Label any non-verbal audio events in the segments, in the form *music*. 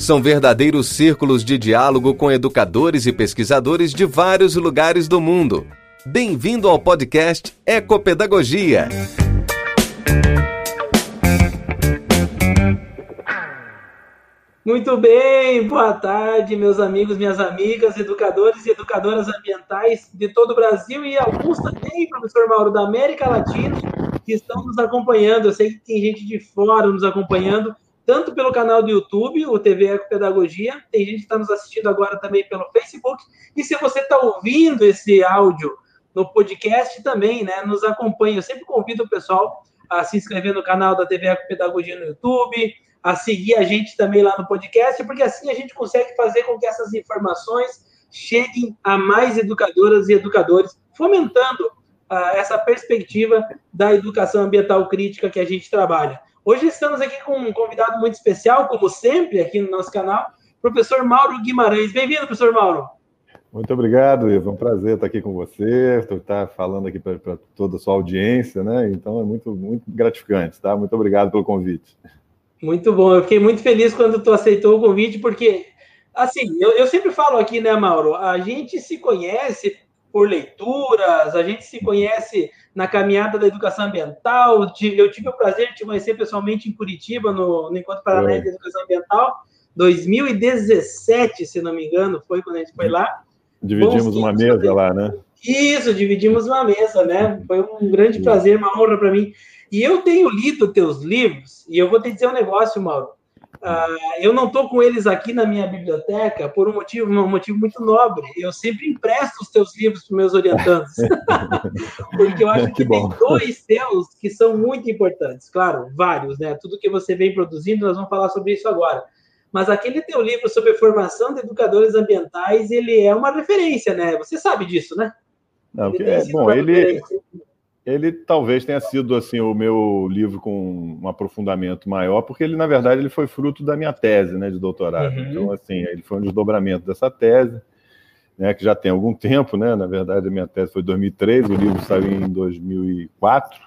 São verdadeiros círculos de diálogo com educadores e pesquisadores de vários lugares do mundo. Bem-vindo ao podcast Ecopedagogia. Muito bem, boa tarde, meus amigos, minhas amigas, educadores e educadoras ambientais de todo o Brasil e alguns também, professor Mauro, da América Latina, que estão nos acompanhando. Eu sei que tem gente de fora nos acompanhando tanto pelo canal do YouTube, o TV Ecopedagogia, tem gente que está nos assistindo agora também pelo Facebook, e se você está ouvindo esse áudio no podcast também, né, nos acompanhe. Eu sempre convido o pessoal a se inscrever no canal da TV Ecopedagogia no YouTube, a seguir a gente também lá no podcast, porque assim a gente consegue fazer com que essas informações cheguem a mais educadoras e educadores, fomentando uh, essa perspectiva da educação ambiental crítica que a gente trabalha. Hoje estamos aqui com um convidado muito especial, como sempre, aqui no nosso canal, professor Mauro Guimarães. Bem-vindo, professor Mauro. Muito obrigado, Ivo. É um prazer estar aqui com você, estar falando aqui para toda a sua audiência, né? Então é muito, muito gratificante, tá? Muito obrigado pelo convite. Muito bom. Eu fiquei muito feliz quando tu aceitou o convite, porque, assim, eu, eu sempre falo aqui, né, Mauro? A gente se conhece por leituras, a gente se conhece na caminhada da educação ambiental. Eu tive o prazer de te conhecer pessoalmente em Curitiba, no, no Encontro Paranaense de Educação Ambiental, 2017, se não me engano, foi quando a gente foi lá. Dividimos uma mesa lá, né? Isso, dividimos uma mesa, né? Foi um grande prazer, uma honra para mim. E eu tenho lido teus livros, e eu vou te dizer um negócio, Mauro. Uh, eu não estou com eles aqui na minha biblioteca por um motivo, um motivo muito nobre. Eu sempre empresto os teus livros para meus orientandos, *laughs* porque eu acho que, que tem dois teus que são muito importantes. Claro, vários, né? Tudo que você vem produzindo, nós vamos falar sobre isso agora. Mas aquele teu livro sobre formação de educadores ambientais, ele é uma referência, né? Você sabe disso, né? Não, ele é, bom, ele, ele talvez tenha sido assim o meu livro com um aprofundamento maior, porque ele na verdade ele foi fruto da minha tese, né, de doutorado. Uhum. Então assim, ele foi um desdobramento dessa tese, né, que já tem algum tempo, né? Na verdade a minha tese foi em 2003, o livro saiu em 2004.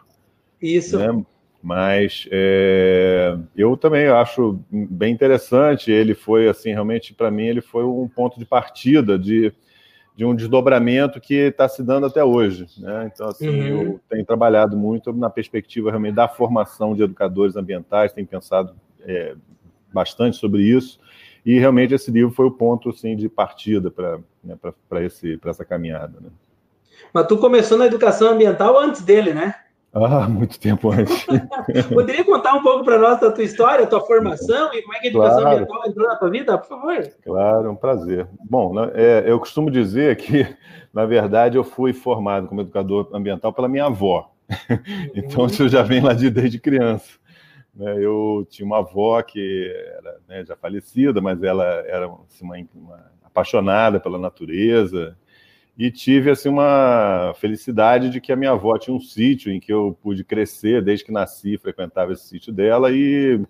Isso. Né? Mas é, eu também acho bem interessante. Ele foi assim, realmente para mim ele foi um ponto de partida de de um desdobramento que está se dando até hoje. Né? Então, assim, uhum. eu tenho trabalhado muito na perspectiva realmente da formação de educadores ambientais, tenho pensado é, bastante sobre isso, e realmente esse livro foi o ponto assim, de partida para né, essa caminhada. Né? Mas tu começou na educação ambiental antes dele, né? Ah, muito tempo antes. *laughs* Poderia contar um pouco para nós da tua história, tua formação e como é que a educação claro. ambiental entrou na tua vida, por favor? Claro, um prazer. Bom, né, é, eu costumo dizer que, *laughs* na verdade, eu fui formado como educador ambiental pela minha avó. *laughs* Então, isso já vem lá de, desde criança. Né, eu tinha uma avó que era né, já falecida, mas ela era assim, uma, uma apaixonada pela natureza, e tive assim uma felicidade de que a minha avó tinha um sítio em que eu pude crescer desde que nasci, frequentava esse sítio dela e,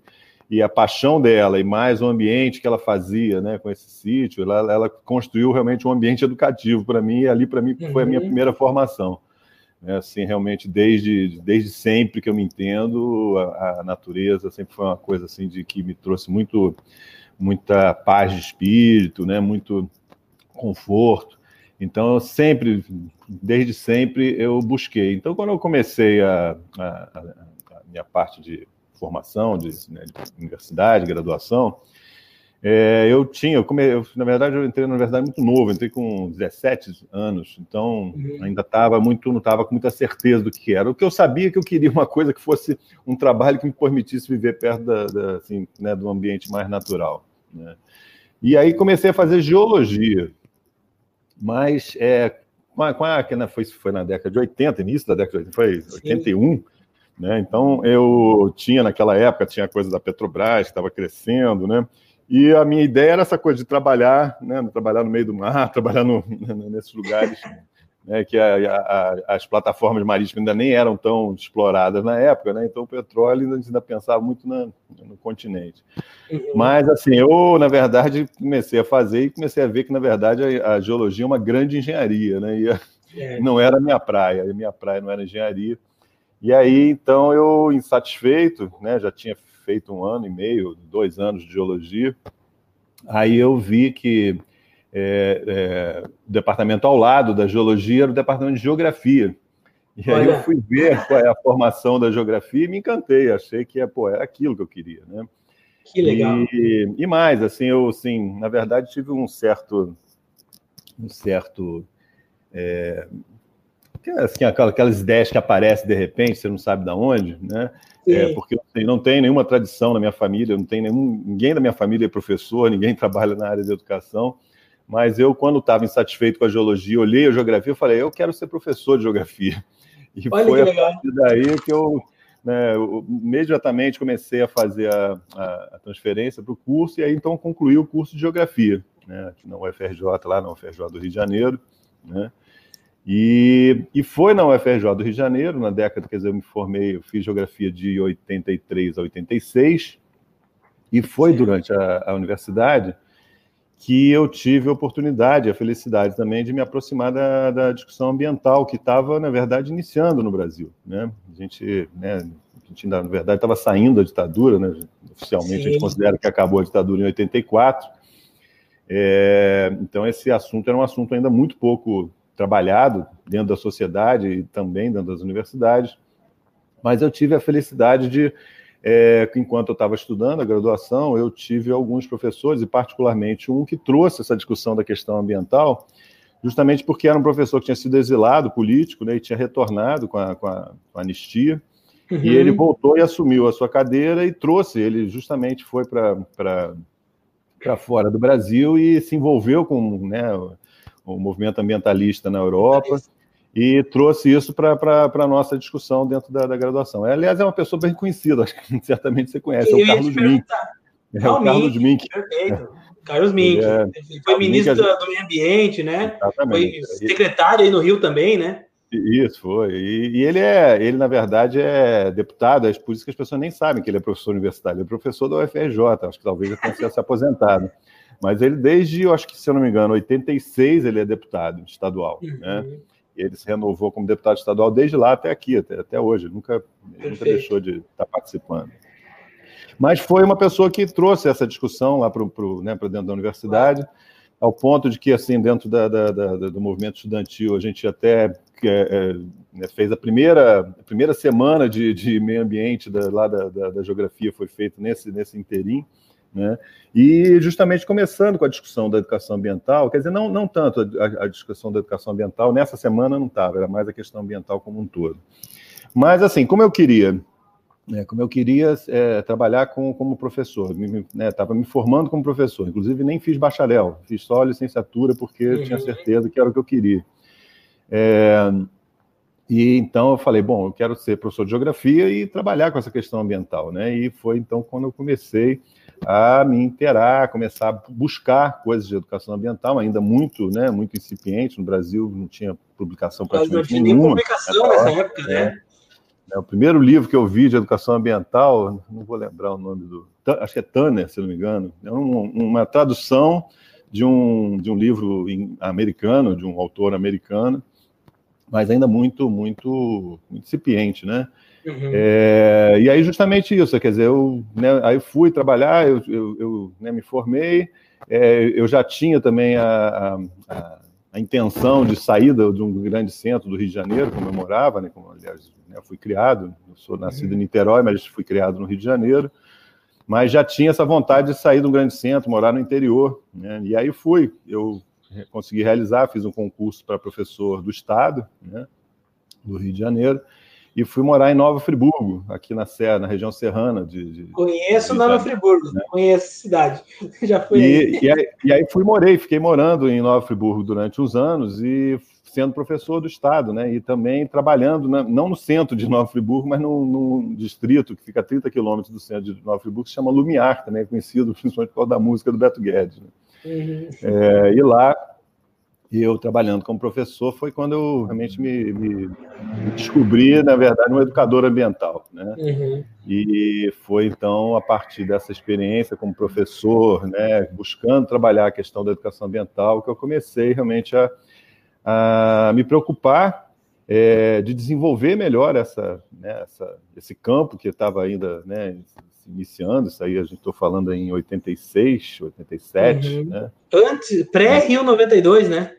e a paixão dela e mais o ambiente que ela fazia, né, com esse sítio, ela, ela construiu realmente um ambiente educativo para mim e ali para mim foi a minha uhum. primeira formação. É, assim, realmente desde desde sempre que eu me entendo, a, a natureza sempre foi uma coisa assim de que me trouxe muito muita paz de espírito, né, muito conforto. Então, eu sempre, desde sempre, eu busquei. Então, quando eu comecei a, a, a minha parte de formação, de, né, de universidade, graduação, é, eu tinha, eu come, eu, na verdade, eu entrei na universidade muito novo, entrei com 17 anos, então uhum. ainda estava muito, não estava com muita certeza do que era. O que eu sabia é que eu queria uma coisa que fosse um trabalho que me permitisse viver perto da, da assim, né, do ambiente mais natural. Né? E aí comecei a fazer geologia. Mas é, com a, com a, que foi, foi na década de 80, início da década de 80, foi Sim. 81, Né? Então, eu tinha naquela época, tinha coisa da Petrobras, que estava crescendo, né? E a minha ideia era essa coisa de trabalhar, né? Trabalhar no meio do mar, *laughs* trabalhar no, *laughs* nesses lugares né, que a, a, as plataformas marítimas ainda nem eram tão exploradas na época, né, então o petróleo ainda, ainda pensava muito na, no continente. Mas, assim, eu, na verdade, comecei a fazer e comecei a ver que, na verdade, a, a geologia é uma grande engenharia, né, e é. não era a minha praia, a minha praia não era engenharia. E aí, então, eu, insatisfeito, né, já tinha feito um ano e meio, dois anos de geologia, aí eu vi que é, é, o departamento ao lado da geologia era o departamento de geografia. E aí eu fui ver qual é a formação da geografia e me encantei, achei que é, pô, era aquilo que eu queria, né? Que legal. E, e mais, assim, eu, assim, na verdade, tive um certo, um certo, é, assim, aquelas ideias que aparecem de repente, você não sabe de onde, né? É, porque assim, não tem nenhuma tradição na minha família, não tem nenhum, ninguém da minha família é professor, ninguém *laughs* trabalha na área de educação. Mas eu, quando estava insatisfeito com a geologia, olhei a geografia e falei, eu quero ser professor de geografia. *laughs* E Olha foi a partir daí que eu, né, eu imediatamente comecei a fazer a, a, a transferência para o curso, e aí então concluí o curso de geografia, né, aqui na UFRJ, lá na UFRJ do Rio de Janeiro. Né, e, e foi na UFRJ do Rio de Janeiro, na década que eu me formei, eu fiz geografia de 83 a 86, e foi durante a, a universidade que eu tive a oportunidade, a felicidade também de me aproximar da, da discussão ambiental, que estava, na verdade, iniciando no Brasil. Né? A gente, né, a gente na verdade, estava saindo da ditadura, né? oficialmente Sim. a gente considera que acabou a ditadura em 84. É, então, esse assunto era um assunto ainda muito pouco trabalhado dentro da sociedade e também dentro das universidades. Mas eu tive a felicidade de é, enquanto eu estava estudando a graduação, eu tive alguns professores, e particularmente um que trouxe essa discussão da questão ambiental, justamente porque era um professor que tinha sido exilado político né, e tinha retornado com a, com a, com a anistia. Uhum. E ele voltou e assumiu a sua cadeira e trouxe, ele justamente foi para fora do Brasil e se envolveu com né, o, o movimento ambientalista na Europa e trouxe isso para a nossa discussão dentro da, da, graduação. Aliás, é uma pessoa bem conhecida, acho que *laughs* certamente você conhece, é o Carlos Mink. É o Carlos Mink. Perfeito. Carlos Mink. É, ele foi ministro Mink, do Meio Ambiente, né? Exatamente. Foi secretário aí no Rio também, né? Isso, foi. E, e, ele é, ele, na verdade, é deputado, é por isso que as pessoas nem sabem que ele é professor universitário, ele é professor da UFRJ, acho que talvez já tenha *laughs* se aposentado. Mas ele, desde, eu acho que, se eu não me engano, 86, ele é deputado estadual, né? uhum. né? Ele se renovou como deputado estadual desde lá até aqui, até, até hoje, nunca, nunca deixou de estar participando. Mas foi uma pessoa que trouxe essa discussão lá para né, dentro da universidade, ao ponto de que, assim, dentro da, da, da, do movimento estudantil, a gente até é, é, né, fez a primeira, a primeira semana de, de meio ambiente da, lá da, da, geografia, foi feito nesse, nesse interim, né? E justamente começando com a discussão da educação ambiental, quer dizer, não, não tanto a, a discussão da educação ambiental, nessa semana não estava, era mais a questão ambiental como um todo. Mas, assim, como eu queria, né, como eu queria é, trabalhar com, como professor, estava me, né, me, formando como professor, inclusive nem fiz bacharel, fiz só licenciatura porque uhum. tinha certeza que era o que eu queria. É, e então eu falei, bom, eu quero ser professor de geografia e trabalhar com essa questão ambiental, né? E foi então quando eu comecei a me interar, começar a buscar coisas de educação ambiental, ainda muito, né, muito incipiente no Brasil, não tinha publicação praticamente não tinha nenhuma. publicação nessa época, né? É, o primeiro livro que eu vi de educação ambiental, não vou lembrar o nome do, acho que é Tanner, se não me engano, é um, uma tradução de um, de um livro americano, de um autor americano, mas ainda muito, muito, muito incipiente, né? Uhum. É, e aí, justamente isso, quer dizer, eu né, aí fui trabalhar, eu, eu, eu né, me formei, é, eu já tinha também a, a, a, intenção de saída de um grande centro do Rio de Janeiro, como eu morava, né, como, aliás, né, fui criado, eu sou nascido uhum. em Niterói, mas fui criado no Rio de Janeiro, mas já tinha essa vontade de sair de um grande centro, morar no interior, né, e aí fui, eu consegui realizar, fiz um concurso para professor do Estado, né, do Rio de Janeiro, e fui morar em Nova Friburgo, aqui na Serra, na região serrana. De, de conheço de Nova Friburgo, né? conheço a cidade. *laughs* Já fui e, aí. E, aí. e aí fui morei, fiquei morando em Nova Friburgo durante uns anos e sendo professor do estado, né? E também trabalhando, né? não no centro de Nova Friburgo, mas num, num, distrito que fica a 30 quilômetros do centro de Nova Friburgo, que se chama Lumiar, também é conhecido *laughs* principalmente por causa da música do Beto Guedes. Né? Uhum. É, e lá e eu trabalhando como professor foi quando eu realmente me, me descobri, na verdade, um educador ambiental, né? Uhum. E foi então a partir dessa experiência como professor, né, buscando trabalhar a questão da educação ambiental, que eu comecei realmente a, a me preocupar é, de desenvolver melhor essa, né, essa, esse campo que estava ainda né, iniciando, isso aí a gente estou falando em 86, 87, uhum. né? Antes, pré-Rio 92, né?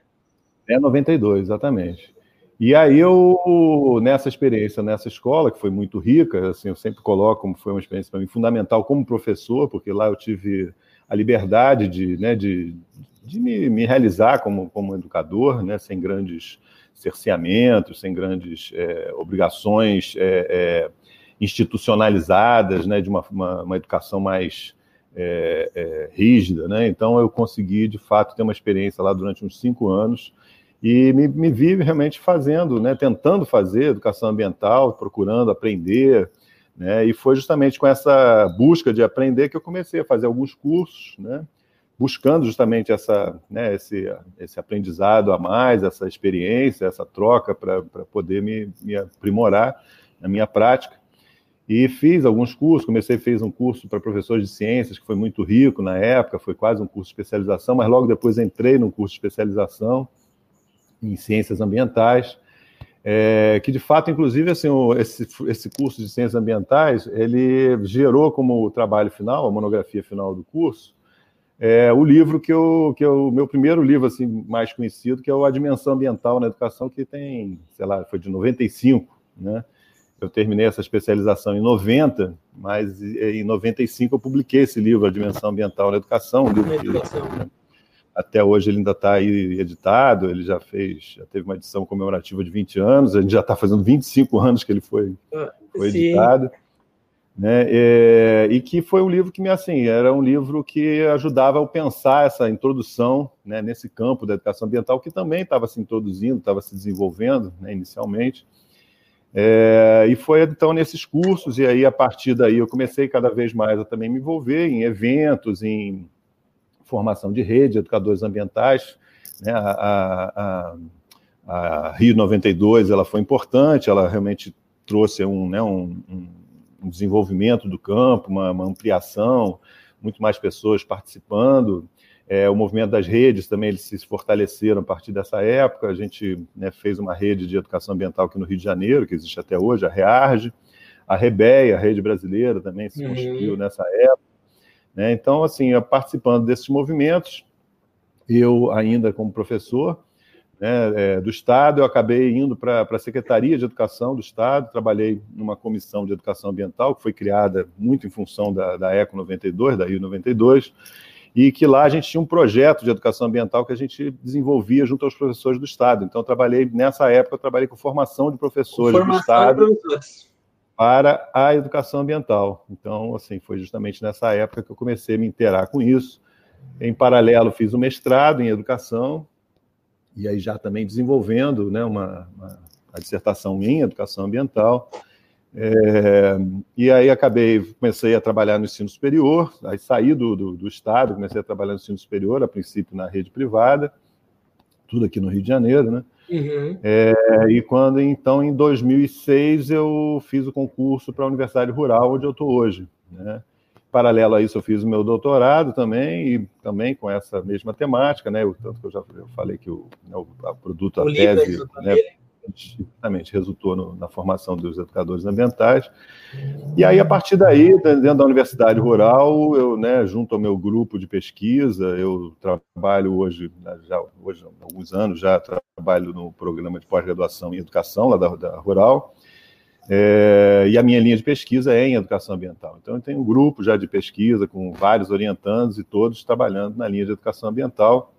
É 92, exatamente. E aí eu, nessa experiência, nessa escola, que foi muito rica, assim, eu sempre coloco como foi uma experiência para mim fundamental como professor, porque lá eu tive a liberdade de, né, de, de me, me realizar como, como educador, né, sem grandes cerceamentos, sem grandes é, obrigações é, é, institucionalizadas, né, de uma, uma, uma educação mais é, é, rígida. Né? Então, eu consegui, de fato, ter uma experiência lá durante uns cinco anos, e me, me vi realmente fazendo, né, tentando fazer educação ambiental, procurando aprender, né, e foi justamente com essa busca de aprender que eu comecei a fazer alguns cursos, né, buscando justamente essa, né, esse, esse aprendizado a mais, essa experiência, essa troca para poder me, me aprimorar na minha prática. E fiz alguns cursos, comecei fiz um curso para professores de ciências, que foi muito rico na época, foi quase um curso de especialização, mas logo depois entrei no curso de especialização, em ciências ambientais, é, que de fato, inclusive, assim, o, esse, esse curso de ciências ambientais, ele gerou como trabalho final, a monografia final do curso, é, o livro que eu, que eu, meu primeiro livro assim mais conhecido, que é o A Dimensão Ambiental na Educação, que tem, sei lá, foi de 95, né? Eu terminei essa especialização em 90, mas em 95 eu publiquei esse livro, A Dimensão Ambiental na Educação, um livro que, né? Até hoje ele ainda está aí editado, ele já fez, já teve uma edição comemorativa de 20 anos, a gente já está fazendo 25 anos que ele foi, ah, foi editado. Né? É, e que foi um livro que me assim era um livro que ajudava a pensar essa introdução né, nesse campo da educação ambiental que também estava se introduzindo, estava se desenvolvendo né, inicialmente. É, e foi então nesses cursos e aí a partir daí eu comecei cada vez mais a também me envolver em eventos, em formação de rede, educadores ambientais. Né? A, a, a, Rio 92 ela foi importante, ela realmente trouxe um, né, um, um desenvolvimento do campo, uma, uma, ampliação, muito mais pessoas participando. É, o movimento das redes também eles se fortaleceram a partir dessa época. A gente né, fez uma rede de educação ambiental aqui no Rio de Janeiro, que existe até hoje, a REARGE. A REBEA, a Rede Brasileira, também se constituiu uhum. nessa época. Né? Então, assim, participando desses movimentos, eu ainda como professor né, é, do Estado, eu acabei indo para a Secretaria de Educação do Estado, trabalhei numa comissão de educação ambiental que foi criada muito em função da, da ECO 92, da Rio 92, e que lá a gente tinha um projeto de educação ambiental que a gente desenvolvia junto aos professores do Estado. Então, trabalhei, nessa época, eu trabalhei com formação de professores formação do Estado. De professores para a educação ambiental. Então, assim, foi justamente nessa época que eu comecei a me interar com isso. Em paralelo, fiz o um mestrado em educação, e aí já também desenvolvendo né, uma, uma a dissertação em educação ambiental. É, e aí acabei, comecei a trabalhar no ensino superior, aí saí do, do, do, Estado, comecei a trabalhar no ensino superior, a princípio na rede privada, tudo aqui no Rio de Janeiro, né? Uhum. É, e quando, então, em 2006, eu fiz o concurso para a Universidade Rural, onde eu estou hoje. Né? Paralelo a isso, eu fiz o meu doutorado também, e também com essa mesma temática, né? O tanto que eu já eu falei que o, né, o produto, a o tese, né, justamente resultou no, na formação dos educadores ambientais. E aí, a partir daí, dentro da Universidade Rural, eu, né, junto ao meu grupo de pesquisa, eu trabalho hoje, né, já hoje, há alguns anos, já trabalho no programa de pós-graduação em educação lá da, da Rural, é, e a minha linha de pesquisa é em educação ambiental. Então, eu tenho um grupo já de pesquisa com vários orientandos e todos trabalhando na linha de educação ambiental,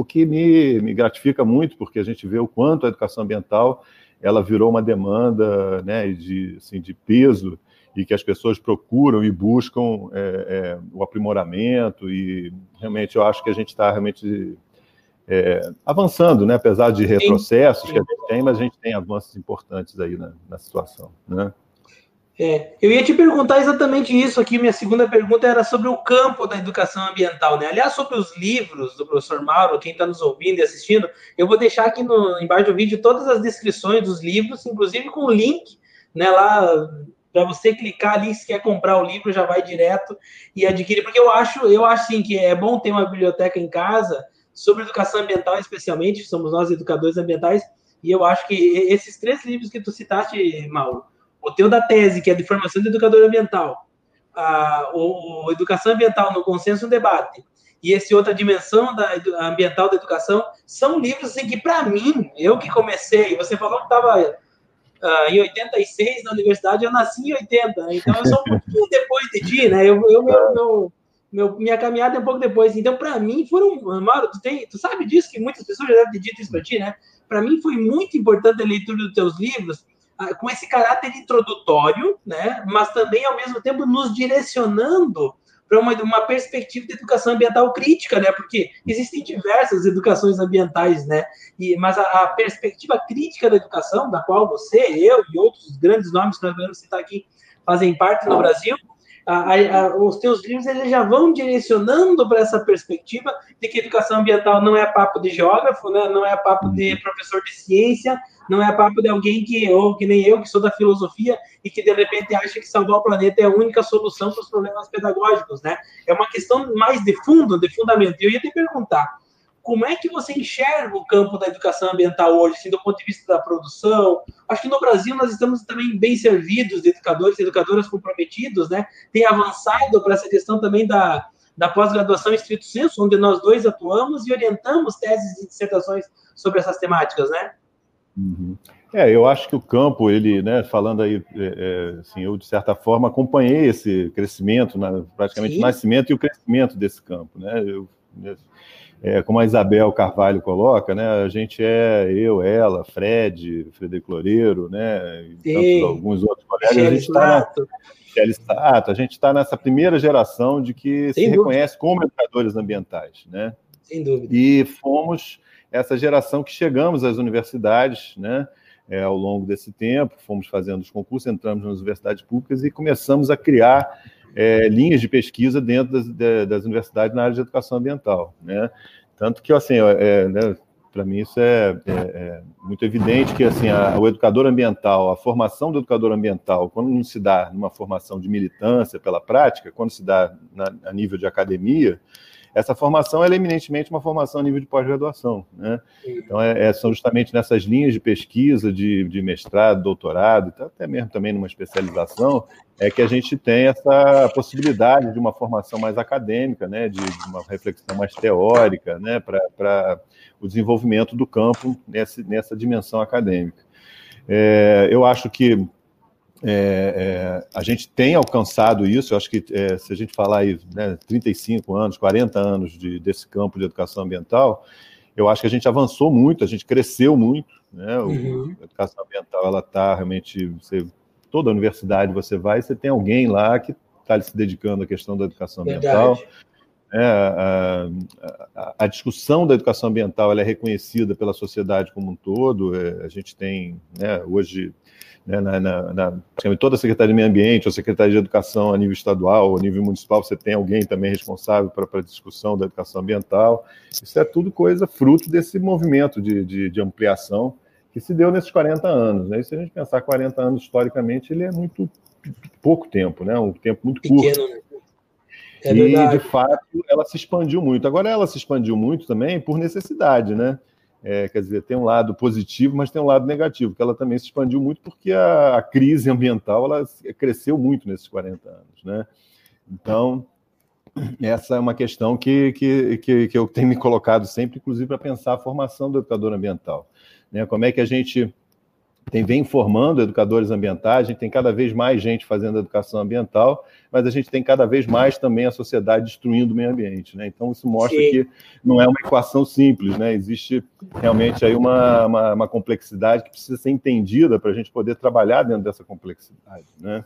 o que me, me gratifica muito, porque a gente vê o quanto a educação ambiental ela virou uma demanda né, de, assim, de peso e que as pessoas procuram e buscam é, é, o aprimoramento e realmente eu acho que a gente está realmente é, avançando, né? apesar de retrocessos que a gente tem, mas a gente tem avanços importantes aí na, na situação. Né? É, eu ia te perguntar exatamente isso aqui. Minha segunda pergunta era sobre o campo da educação ambiental, né? Aliás, sobre os livros do professor Mauro, quem está nos ouvindo e assistindo, eu vou deixar aqui no, embaixo do vídeo todas as descrições dos livros, inclusive com o link, né? Lá para você clicar ali, se quer comprar o livro, já vai direto e adquirir, porque eu acho, eu acho sim que é bom ter uma biblioteca em casa sobre educação ambiental, especialmente, somos nós educadores ambientais, e eu acho que esses três livros que tu citaste, Mauro, o teu da tese, que é de formação de educador ambiental, a, o, o Educação Ambiental no Consenso no Debate, e esse outra dimensão da ambiental da educação, são livros assim, que, para mim, eu que comecei, você falou que estava uh, em 86 na universidade, eu nasci em 80, então eu sou um *laughs* pouquinho depois de ti, né? Eu, eu meu, minha caminhada é um pouco depois. Então, para mim, foram. Mauro, tu, tem, tu sabe disso que muitas pessoas já devem ter dito isso para ti, né? Para mim, foi muito importante a leitura dos teus livros, com esse caráter introdutório, né? Mas também, ao mesmo tempo, nos direcionando para uma, uma perspectiva de educação ambiental crítica, né? Porque existem diversas educações ambientais, né? E, mas a, a, perspectiva crítica da educação, da qual você, eu e outros grandes nomes que nós vamos citar aqui fazem parte no Brasil, a, a, os teus livros eles já vão direcionando para essa perspectiva de que educação ambiental não é papo de geógrafo, né? não é papo de uhum. professor de ciência, não é papo de alguém que, ou que nem eu, que sou da filosofia e que de repente acha que salvar o planeta é a única solução para os problemas pedagógicos, né? É uma questão mais de fundo, de fundamento. E eu ia te perguntar, como é que você enxerga o campo da educação ambiental hoje, assim, do ponto de vista da produção? Acho que no Brasil nós estamos também bem servidos de educadores e educadoras comprometidos, né? Tem avançado para essa questão também da, da pós-graduação em estrito senso, onde nós dois atuamos e orientamos teses e dissertações sobre essas temáticas, né? Uhum. É, eu acho que o campo, ele, né, falando aí, é, é assim, eu de certa forma acompanhei esse crescimento, praticamente Sim. o nascimento e o crescimento desse campo, né, eu, é, como a Isabel Carvalho coloca, né, a gente é eu, ela, Fred, Frederico Loureiro, né, e tantos, alguns outros colegas, a gente está a gente está nessa primeira geração de que Sem se dúvida. reconhece como educadores ambientais, né? Sem dúvida. E fomos essa geração que chegamos às universidades, né? É, ao longo desse tempo, fomos fazendo os concursos, entramos nas universidades públicas e começamos a criar é, linhas de pesquisa dentro das, das, universidades na área de educação ambiental, né? Tanto que, assim, é, né, para mim isso é, é, é, muito evidente que, assim, a, o educador ambiental, a formação do educador ambiental, quando não se dá numa formação de militância pela prática, quando se dá na, a nível de academia, essa formação é eminentemente uma formação a nível de pós-graduação. Né? Então, é, é, são justamente nessas linhas de pesquisa, de, de mestrado, doutorado, até mesmo também numa especialização, é que a gente tem essa possibilidade de uma formação mais acadêmica, né? de, de uma reflexão mais teórica, né? para o desenvolvimento do campo nessa, nessa dimensão acadêmica. É, eu acho que é, é, a gente tem alcançado isso, eu acho que é, se a gente falar aí, né, 35 anos, 40 anos de, desse campo de educação ambiental, eu acho que a gente avançou muito, a gente cresceu muito, né? O, uhum. A educação ambiental, ela está realmente, você, toda universidade você vai, você tem alguém lá que está se dedicando à questão da educação ambiental. É, a, a, a, discussão da educação ambiental é reconhecida pela sociedade como um todo. É, a gente tem né, hoje né, na, na, na, toda a Secretaria de Meio Ambiente, ou Secretaria de Educação a nível estadual, ou a nível municipal, você tem alguém também responsável para a discussão da educação ambiental. Isso é tudo coisa fruto desse movimento de, de, de ampliação que se deu nesses 40 anos. Né? E se a gente pensar 40 anos historicamente, ele é muito pouco tempo, né? um tempo muito curto. Pequeno, né? É e, de fato, ela se expandiu muito. Agora, ela se expandiu muito também por necessidade, né? É, quer dizer, tem um lado positivo, mas tem um lado negativo, que ela também se expandiu muito porque a, a crise ambiental ela cresceu muito nesses 40 anos, né? Então, essa é uma questão que, que, que, que eu tenho me colocado sempre, inclusive, para pensar a formação do educador ambiental. Né? Como é que a gente tem, vem formando educadores ambientais, a gente tem cada vez mais gente fazendo educação ambiental, mas a gente tem cada vez mais também a sociedade destruindo o meio ambiente. Né? Então, isso mostra Sim. que não é uma equação simples, né? existe realmente aí uma, uma, uma complexidade que precisa ser entendida para a gente poder trabalhar dentro dessa complexidade. Né?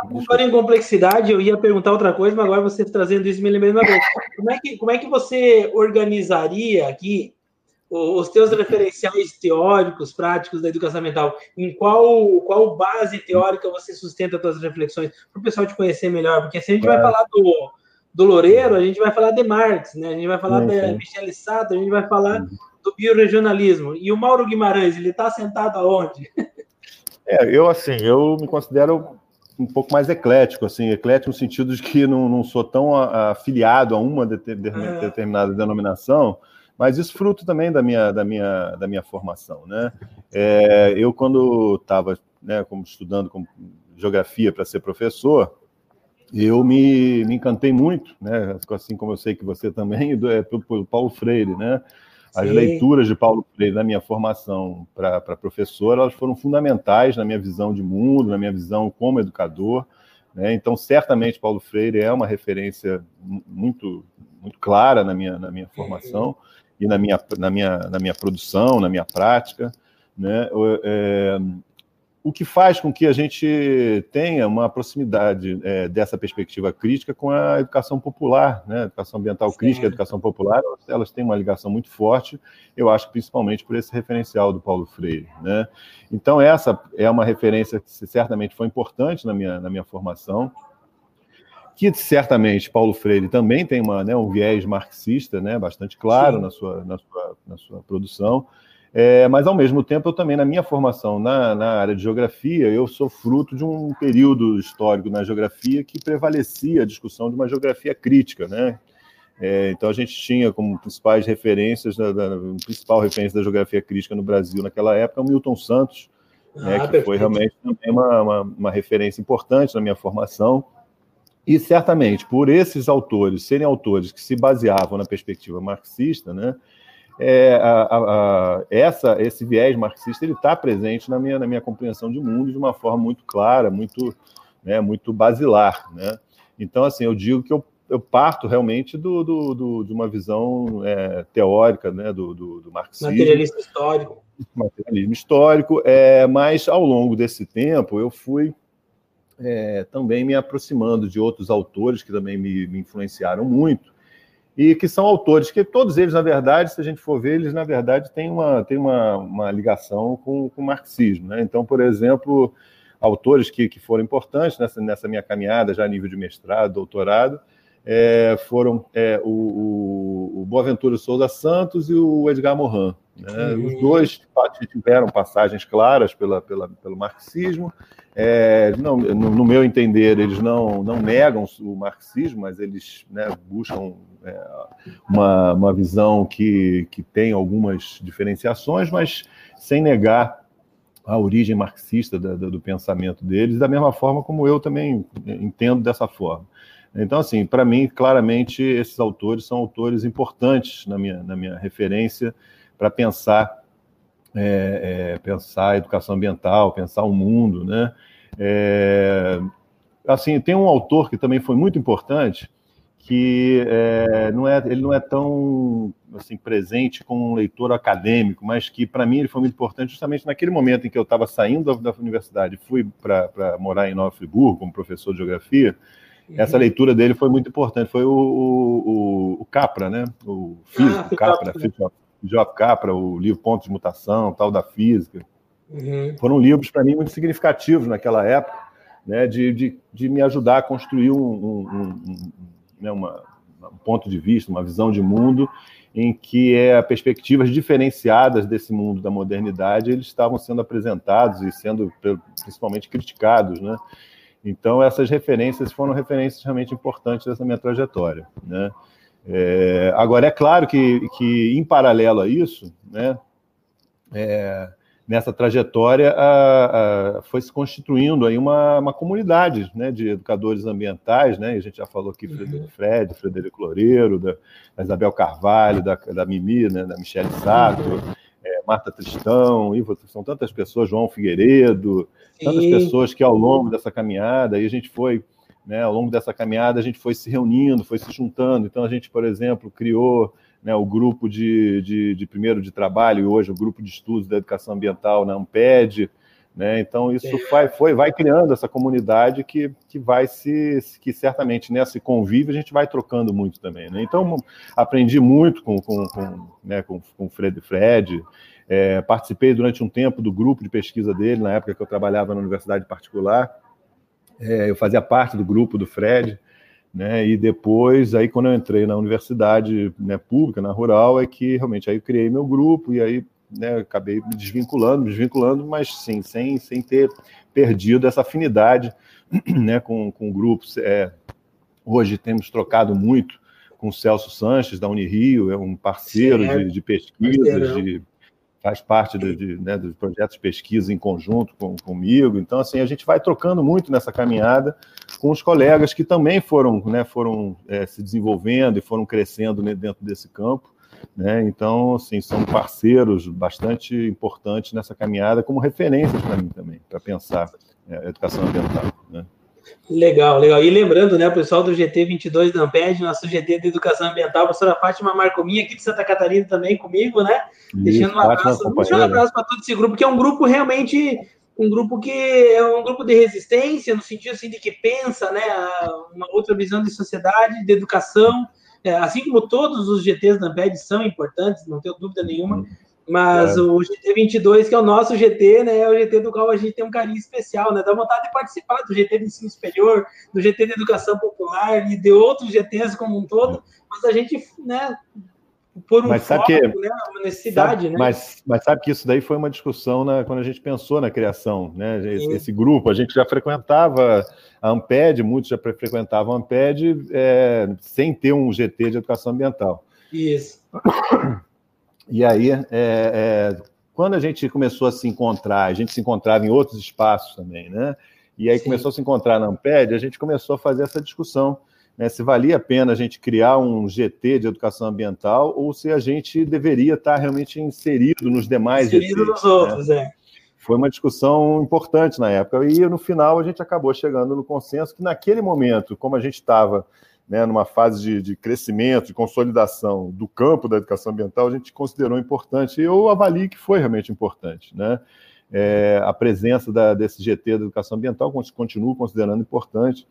Agora em complexidade, eu ia perguntar outra coisa, mas agora você trazendo isso me vez. Como é que, como é que você organizaria aqui os teus referenciais teóricos, práticos da educação ambiental, em qual, qual base teórica você sustenta as suas reflexões, para o pessoal te conhecer melhor, porque se a gente vai falar do, do Loureiro, a gente vai falar de Marx, né? a gente vai falar de Michele Sato, a gente vai falar uhum. do biorregionalismo. E o Mauro Guimarães, ele está sentado aonde? *laughs* É, eu, assim, eu me considero um pouco mais eclético, assim, eclético no sentido de que não, não sou tão afiliado a uma é. determinada denominação, mas isso fruto também da minha, da minha, da minha formação, né? É, eu, quando estava né, como estudando como geografia para ser professor, eu me, me encantei muito, né? Assim como eu sei que você também, do, é, pelo Paulo Freire, né? As Sim. leituras de Paulo Freire na minha formação para professor, elas foram fundamentais na minha visão de mundo, na minha visão como educador. Né? Então, certamente, Paulo Freire é uma referência muito, muito clara na minha, na minha formação e na minha, na minha, na minha produção, na minha prática. Né? É, o que faz com que a gente tenha uma proximidade é, dessa perspectiva crítica com a educação popular, né? A educação ambiental Sim. crítica, a educação popular, elas, elas, têm uma ligação muito forte, eu acho principalmente por esse referencial do Paulo Freire, né? Então essa é uma referência que certamente foi importante na minha, na minha formação, que certamente Paulo Freire também tem uma, né, um viés marxista, né, bastante claro na sua, na sua, na sua produção, é, mas, ao mesmo tempo, eu também, na minha formação na, na, área de geografia, eu sou fruto de um período histórico na geografia que prevalecia a discussão de uma geografia crítica, né? É, então, a gente tinha como principais referências, da, da, principal referência da geografia crítica no Brasil naquela época, o Milton Santos, né, ah, que foi realmente também uma, uma, uma referência importante na minha formação. E, certamente, por esses autores serem autores que se baseavam na perspectiva marxista, né, é, a, a, essa, esse viés marxista ele está presente na minha, na minha compreensão de mundo de uma forma muito clara, muito, né, muito basilar. Né? Então, assim, eu digo que eu, eu parto realmente do, do, do de uma visão é, teórica né, do, do, do marxismo. Materialismo histórico. Materialismo histórico, é, mas ao longo desse tempo eu fui é, também me aproximando de outros autores que também me, me influenciaram muito e que são autores que todos eles, na verdade, se a gente for ver, eles, na verdade, têm uma, têm uma, uma ligação com, com o marxismo. Né? Então, por exemplo, autores que, que foram importantes nessa, nessa minha caminhada, já a nível de mestrado, doutorado, é, foram é, o, o, o Boaventura Souza Santos e o Edgar Morin. Né? Os dois tiveram passagens claras pela, pela, pelo marxismo. É, não, no, no, meu entender, eles não, não negam o marxismo, mas eles né, buscam é, uma, uma visão que, que tem algumas diferenciações, mas sem negar a origem marxista do, do pensamento deles, da mesma forma como eu também entendo dessa forma. Então, assim, para mim, claramente, esses autores são autores importantes na minha, na minha referência para pensar é, é, pensar a educação ambiental, pensar o mundo, né? É, assim, tem um autor que também foi muito importante, que é, não é, ele não é tão assim, presente como um leitor acadêmico, mas que para mim ele foi muito importante justamente naquele momento em que eu estava saindo da, da universidade, fui para morar em Nova Friburgo como professor de geografia, essa leitura dele foi muito importante. Foi o, o, o Capra, né? O físico ah, Capra, Job Capra, o livro Pontos de Mutação, tal da física. Uhum. Foram livros para mim muito significativos naquela época, né? De, de, de me ajudar a construir um, um, um, um né? uma, um ponto de vista, uma visão de mundo em que é, perspectivas diferenciadas desse mundo da modernidade eles estavam sendo apresentados e sendo principalmente criticados, né? Então, essas referências foram referências realmente importantes dessa minha trajetória. Né? É, agora, é claro que, que, em paralelo a isso, né, é, nessa trajetória, a, a, foi se constituindo aí uma, uma comunidade né, de educadores ambientais, né, a gente já falou aqui uhum. Fred, Frederico Loureiro, da, da Isabel Carvalho, da, da Mimi, né, da Michelle Sato, é, Marta Tristão, Ivo, são tantas pessoas, João Figueiredo, tantas Sim. pessoas que ao longo dessa caminhada, aí a gente foi, né, ao longo dessa caminhada, a gente foi se reunindo, foi se juntando. Então, a gente, por exemplo, criou né, o grupo de, de, de primeiro de trabalho, e hoje o grupo de estudos da educação ambiental na Amped, né? Então, isso vai, foi, vai criando essa comunidade que, que vai se. que certamente nesse convívio a gente vai trocando muito também. Né? Então, aprendi muito com, com, com, né, com, com o Fred Fred. É, participei durante um tempo do grupo de pesquisa dele, na época que eu trabalhava na universidade particular. É, eu fazia parte do grupo do Fred. Né, e depois, aí quando eu entrei na universidade né, pública, na rural, é que realmente aí eu criei meu grupo e aí né, acabei me desvinculando, me desvinculando, mas sim, sem, sem ter perdido essa afinidade *clears throat* né, com, com grupos. É, hoje temos trocado muito com o Celso Sanches, da Unirio, é um parceiro de, de pesquisas, de, faz parte de, né, dos projetos de pesquisa em conjunto com, comigo. Então, assim, a gente vai trocando muito nessa caminhada com os colegas que também foram, né, foram é, se desenvolvendo e foram crescendo dentro desse campo. Né? Então, assim, são parceiros bastante importantes nessa caminhada, como referências para mim também, para pensar é, educação ambiental. Né? Legal, legal. E lembrando, né, o pessoal do GT 22 da Amped, nosso GT de Educação Ambiental, a professora Fátima Marcominha, aqui de Santa Catarina também comigo, né? Isso, Deixando um abraço, um abraço para todo esse grupo, que é um grupo realmente um grupo que é um grupo de resistência, no sentido assim, de que pensa, né, uma outra visão de sociedade, de educação, é, assim como todos os GTs da Amped são importantes, não tenho dúvida nenhuma. Mas é. o GT22, que é o nosso GT, né, é o GT do qual a gente tem um carinho especial, né, dá vontade de participar do GT de ensino superior, do GT de educação popular e de outros GTs como um todo, mas a gente, né, por um mas foco, que, né, uma necessidade, sabe, né? Mas, mas sabe que isso daí foi uma discussão na, quando a gente pensou na criação, né? Esse, esse, grupo, a gente já frequentava a Amped, muitos já frequentavam a Amped é, sem ter um GT de educação ambiental. Isso. *coughs* E aí, é, é, quando a gente começou a se encontrar, a gente se encontrava em outros espaços também, né? E aí Sim. começou a se encontrar na Amped, a gente começou a fazer essa discussão né, se valia a pena a gente criar um GT de educação ambiental ou se a gente deveria estar realmente inserido nos demais inserido GTs. nos né? outros, é. Foi uma discussão importante na época e no final a gente acabou chegando no consenso que naquele momento, como a gente estava né, numa fase de, de, crescimento, de consolidação do campo da educação ambiental, a gente considerou importante, e eu avalio que foi realmente importante, né? É, a presença da, desse GT da educação ambiental, continuo considerando importante,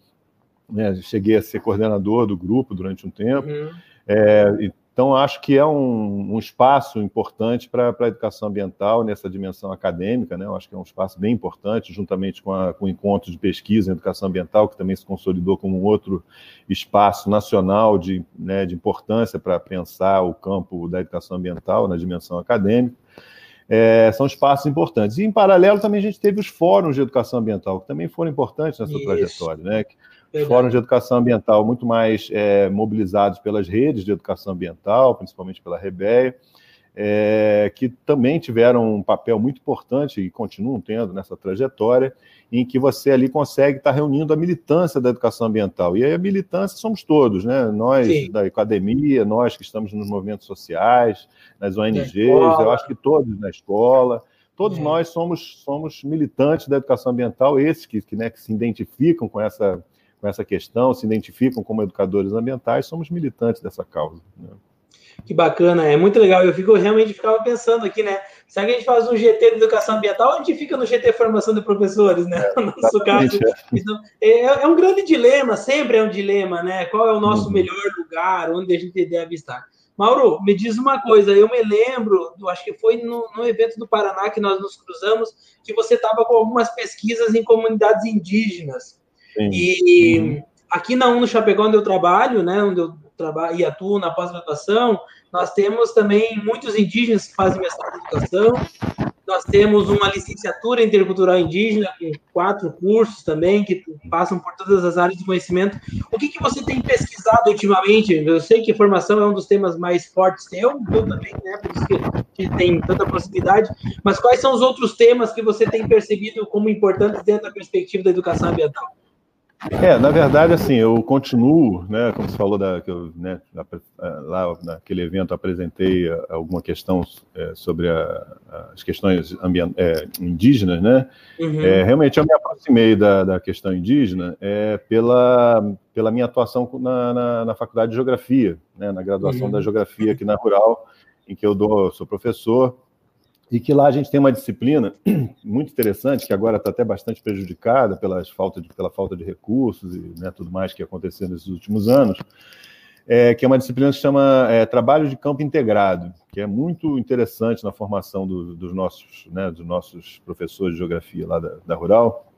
né? Cheguei a ser coordenador do grupo durante um tempo. Uhum. É, então, acho que é um, um espaço importante para a educação ambiental nessa dimensão acadêmica. Né? Eu acho que é um espaço bem importante, juntamente com, a, com o encontro de pesquisa em educação ambiental, que também se consolidou como um outro espaço nacional de, né, de importância para pensar o campo da educação ambiental na dimensão acadêmica. É, são espaços importantes. E, em paralelo, também a gente teve os fóruns de educação ambiental, que também foram importantes nessa Isso. trajetória. Né? Fóruns de educação ambiental muito mais é, mobilizados pelas redes de educação ambiental, principalmente pela REBEA, é, que também tiveram um papel muito importante e continuam tendo nessa trajetória, em que você ali consegue estar reunindo a militância da educação ambiental. E aí a militância somos todos, né? Nós Sim. da academia, nós que estamos nos movimentos sociais, nas ONGs, eu acho que todos na escola. Todos é. nós somos, somos militantes da educação ambiental, esses que, que, né, que se identificam com essa, com essa questão, se identificam como educadores ambientais, somos militantes dessa causa. Né? Que bacana, é muito legal. Eu fico realmente ficava pensando aqui, né? Será que a gente faz um GT de educação ambiental ou a gente fica no GT formação de professores, né? É, *laughs* no nosso caso. Então, é, é, um grande dilema, sempre é um dilema, né? Qual é o nosso uhum. melhor lugar, onde a gente deve estar. Mauro, me diz uma coisa, eu me lembro, acho que foi no, no evento do Paraná que nós nos cruzamos, que você estava com algumas pesquisas em comunidades indígenas. Sim. E uhum. aqui na UNO Chapecó, onde eu trabalho, né, onde eu trabalho e atuo na pós-graduação, nós temos também muitos indígenas que fazem mestrado em educação. Nós temos uma licenciatura intercultural indígena com quatro cursos também que passam por todas as áreas de conhecimento. O que, que você tem pesquisado ultimamente? Eu sei que formação é um dos temas mais fortes teu, eu também, né? Por isso que, que tem tanta proximidade. Mas quais são os outros temas que você tem percebido como importantes dentro da perspectiva da educação ambiental? É, na verdade, assim, eu continuo, né, como você falou, da, que eu, né, lá naquele evento apresentei alguma questão é, sobre a, as questões é, indígenas, né? Uhum. É, realmente eu me aproximei da, da questão indígena é, pela, pela minha atuação na, na, na Faculdade de Geografia, né, na graduação uhum. da Geografia aqui na Rural, em que eu dou, sou professor, e que lá a gente tem uma disciplina *clears throat* muito interessante, que agora está até bastante prejudicada pelas falta de, pela falta de recursos e né, tudo mais que aconteceu nesses últimos anos, é, que é uma disciplina que se chama é, Trabalho de Campo Integrado, que é muito interessante na formação do, dos, nossos, né, dos nossos professores de geografia lá da, da Rural,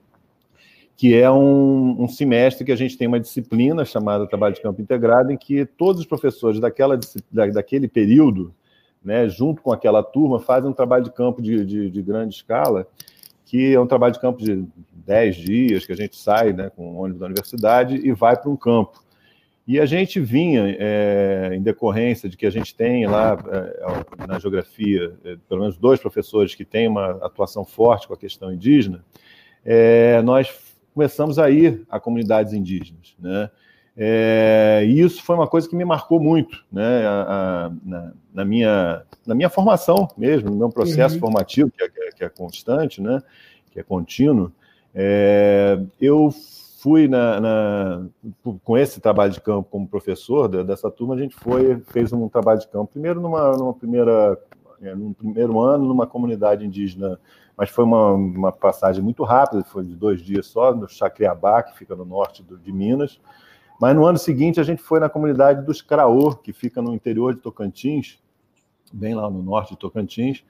que é um, um, semestre que a gente tem uma disciplina chamada Trabalho de Campo Integrado, em que todos os professores daquela, da, daquele período né, junto com aquela turma, fazem um trabalho de campo de, de, de, grande escala, que é um trabalho de campo de 10 dias, que a gente sai né, com o ônibus da universidade e vai para um campo. E a gente vinha, é, em decorrência de que a gente tem lá é, na geografia, é, pelo menos dois professores que têm uma atuação forte com a questão indígena, é, nós começamos a ir a comunidades indígenas. Né? É, e isso foi uma coisa que me marcou muito, né, a, a, na, na, minha, na minha formação mesmo, no meu processo uhum. formativo, que é, que é, constante, né, que é contínuo. É, eu fui na, na, com esse trabalho de campo como professor dessa turma, a gente foi fez um trabalho de campo primeiro numa, numa primeira é, num primeiro ano numa comunidade indígena, mas foi uma, uma passagem muito rápida, foi de dois dias só no Chacriabá, que fica no norte do, de Minas. Mas no ano seguinte a gente foi na comunidade dos Craô, que fica no interior de Tocantins, bem lá no norte de Tocantins,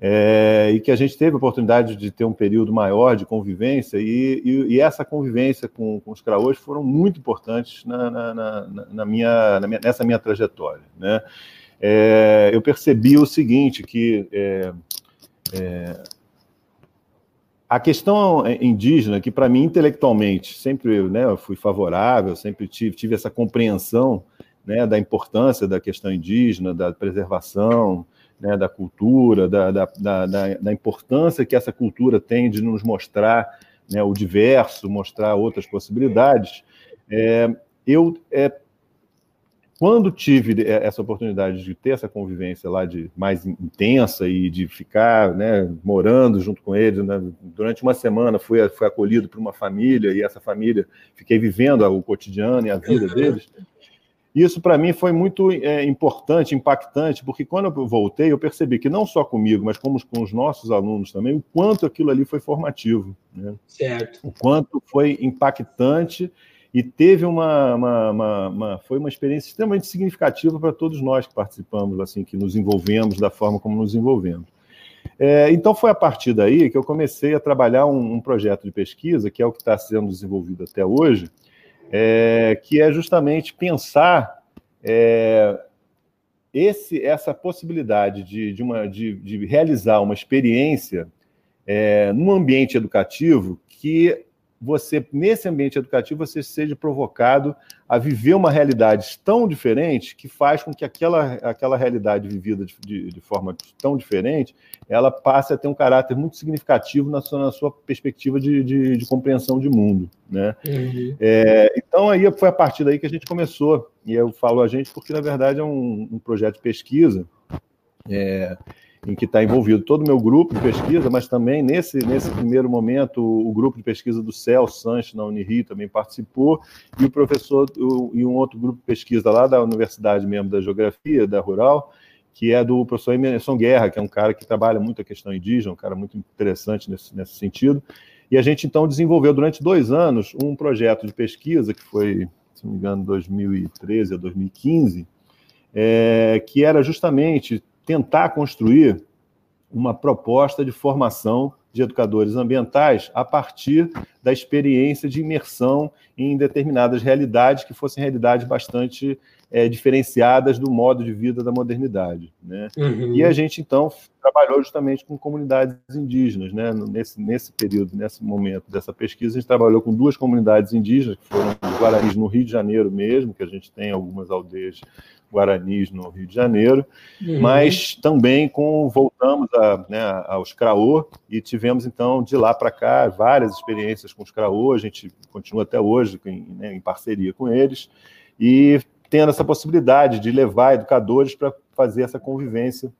é, e que a gente teve a oportunidade de ter um período maior de convivência, e, e, e essa convivência com, com os Craôs foram muito importantes na, na, na, na minha, minha, nessa minha trajetória. Né? É, eu percebi o seguinte, que é a questão indígena, que para mim intelectualmente sempre né, eu fui favorável, sempre tive, tive essa compreensão né, da importância da questão indígena, da preservação, né, da cultura, da, da, da, da, importância que essa cultura tem de nos mostrar né, o diverso, mostrar outras possibilidades. É, eu é, quando tive eh, essa oportunidade de ter essa convivência lá de mais intensa e de ficar né, morando junto com eles, né, durante uma semana fui, fui acolhido por uma família e essa família fiquei vivendo o cotidiano e a vida deles. Isso para mim foi muito é, importante, impactante, porque quando eu voltei eu percebi que não só comigo, mas como com os nossos alunos também, o quanto aquilo ali foi formativo, né? certo? O quanto foi impactante e teve uma, uma, uma, uma, foi uma experiência extremamente significativa para todos nós que participamos, assim, que nos envolvemos da forma como nos envolvemos. É, então foi a partir daí que eu comecei a trabalhar um, um projeto de pesquisa, que é o que está sendo desenvolvido até hoje, é, que é justamente pensar é, esse, essa possibilidade de, de, uma, de, de realizar uma experiência é, num ambiente educativo que você, nesse ambiente educativo, você seja provocado a viver uma realidade tão diferente que faz com que aquela, aquela realidade vivida de, de, de forma tão diferente, ela passe a ter um caráter muito significativo na sua, na sua perspectiva de, de, de compreensão de mundo. Né? Uhum. É, então, aí foi a partir daí que a gente começou, e eu falo a gente porque, na verdade, é um, um projeto de pesquisa é, em que está envolvido todo o meu grupo de pesquisa, mas também nesse, nesse primeiro momento o, grupo de pesquisa do CEL, Sanches, na Unirio, também participou, e o professor o, e um outro grupo de pesquisa lá da Universidade mesmo da Geografia, da Rural, que é do professor Emerson Guerra, que é um cara que trabalha muito a questão indígena, um cara muito interessante nesse, nesse sentido. E a gente então desenvolveu durante dois anos um projeto de pesquisa que foi, se não me engano, 2013 a 2015, é, que era justamente tentar construir uma proposta de formação de educadores ambientais a partir da experiência de imersão em determinadas realidades que fossem realidades bastante é, diferenciadas do modo de vida da modernidade. Né? Uhum. E a gente, então, trabalhou justamente com comunidades indígenas. Né? Nesse, nesse período, nesse momento dessa pesquisa, a gente trabalhou com duas comunidades indígenas, que foram os Guaranis no Rio de Janeiro mesmo, que a gente tem algumas aldeias Guaranis no Rio de Janeiro, uhum. mas também com voltamos a, né, aos Craô e tivemos então de lá para cá várias experiências com os CRAO, a gente continua até hoje em, né, em parceria com eles, e tendo essa possibilidade de levar educadores para fazer essa convivência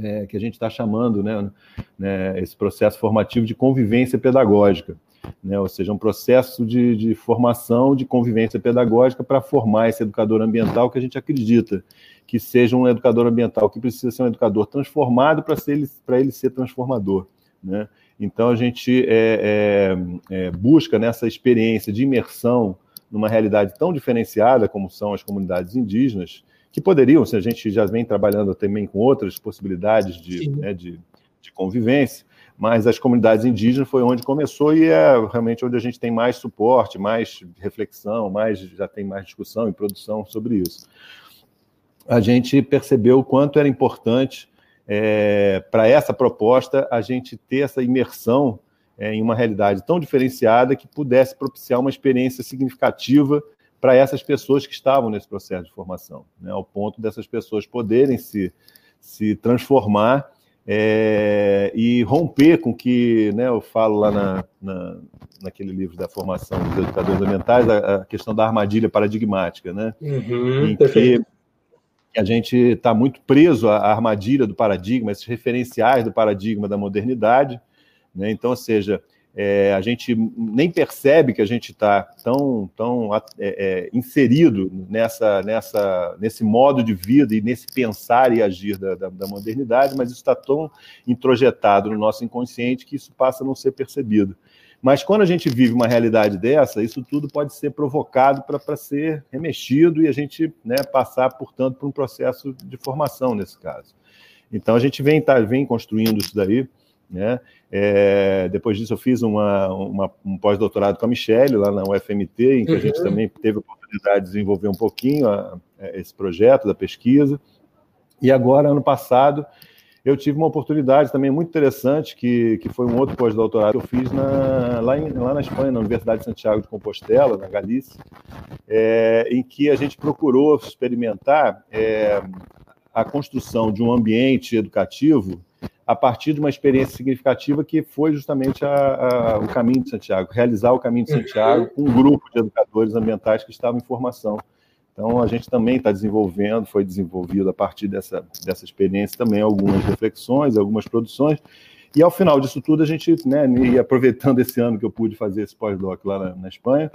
é, que a gente está chamando, né, né, esse processo formativo de convivência pedagógica, né, ou seja, um processo de, de formação de convivência pedagógica para formar esse educador ambiental que a gente acredita que seja um educador ambiental, que precisa ser um educador transformado para ele, ele ser transformador. Né? Então, a gente é, é, é, busca nessa experiência de imersão numa realidade tão diferenciada como são as comunidades indígenas, que poderiam, se a gente já vem trabalhando também com outras possibilidades de, né, de, de, convivência, mas as comunidades indígenas foi onde começou e é realmente onde a gente tem mais suporte, mais reflexão, mais já tem mais discussão e produção sobre isso. A gente percebeu o quanto era importante é, para essa proposta a gente ter essa imersão é, em uma realidade tão diferenciada que pudesse propiciar uma experiência significativa para essas pessoas que estavam nesse processo de formação, né, ao ponto dessas pessoas poderem se, se transformar é, e romper com que, né, eu falo lá na, na, naquele livro da formação dos educadores ambientais, a, a questão da armadilha paradigmática, né, uhum, em perfeito. que a gente está muito preso à armadilha do paradigma, esses referenciais do paradigma da modernidade, né, então, ou seja, é, a gente nem percebe que a gente está tão, tão é, é, inserido nessa, nessa, nesse modo de vida e nesse pensar e agir da, da, da modernidade, mas isso está tão introjetado no nosso inconsciente que isso passa a não ser percebido. Mas quando a gente vive uma realidade dessa, isso tudo pode ser provocado para ser remexido e a gente né, passar, portanto, por um processo de formação nesse caso. Então a gente vem, tá, vem construindo isso daí. Né? É, depois disso, eu fiz uma, uma um pós-doutorado com a Michelle, lá na UFMT, em que uhum. a gente uhum. também teve a oportunidade de desenvolver um pouquinho a, a é, esse projeto da pesquisa. E agora, ano passado, eu tive uma oportunidade também muito interessante, que, que foi um outro pós-doutorado que eu fiz na, lá, em, lá na Espanha, na Universidade de Santiago de Compostela, na Galícia, é, em que a gente procurou experimentar é, a construção de um ambiente educativo a partir de uma experiência significativa que foi justamente a, a, o Caminho de Santiago, realizar o Caminho de Santiago com um grupo de educadores ambientais que estavam em formação. Então, a gente também está desenvolvendo, foi desenvolvido a partir dessa, dessa experiência também algumas reflexões, algumas produções, e ao final disso tudo, a gente, né, e aproveitando esse ano que eu pude fazer esse pós-doc lá na, na Espanha,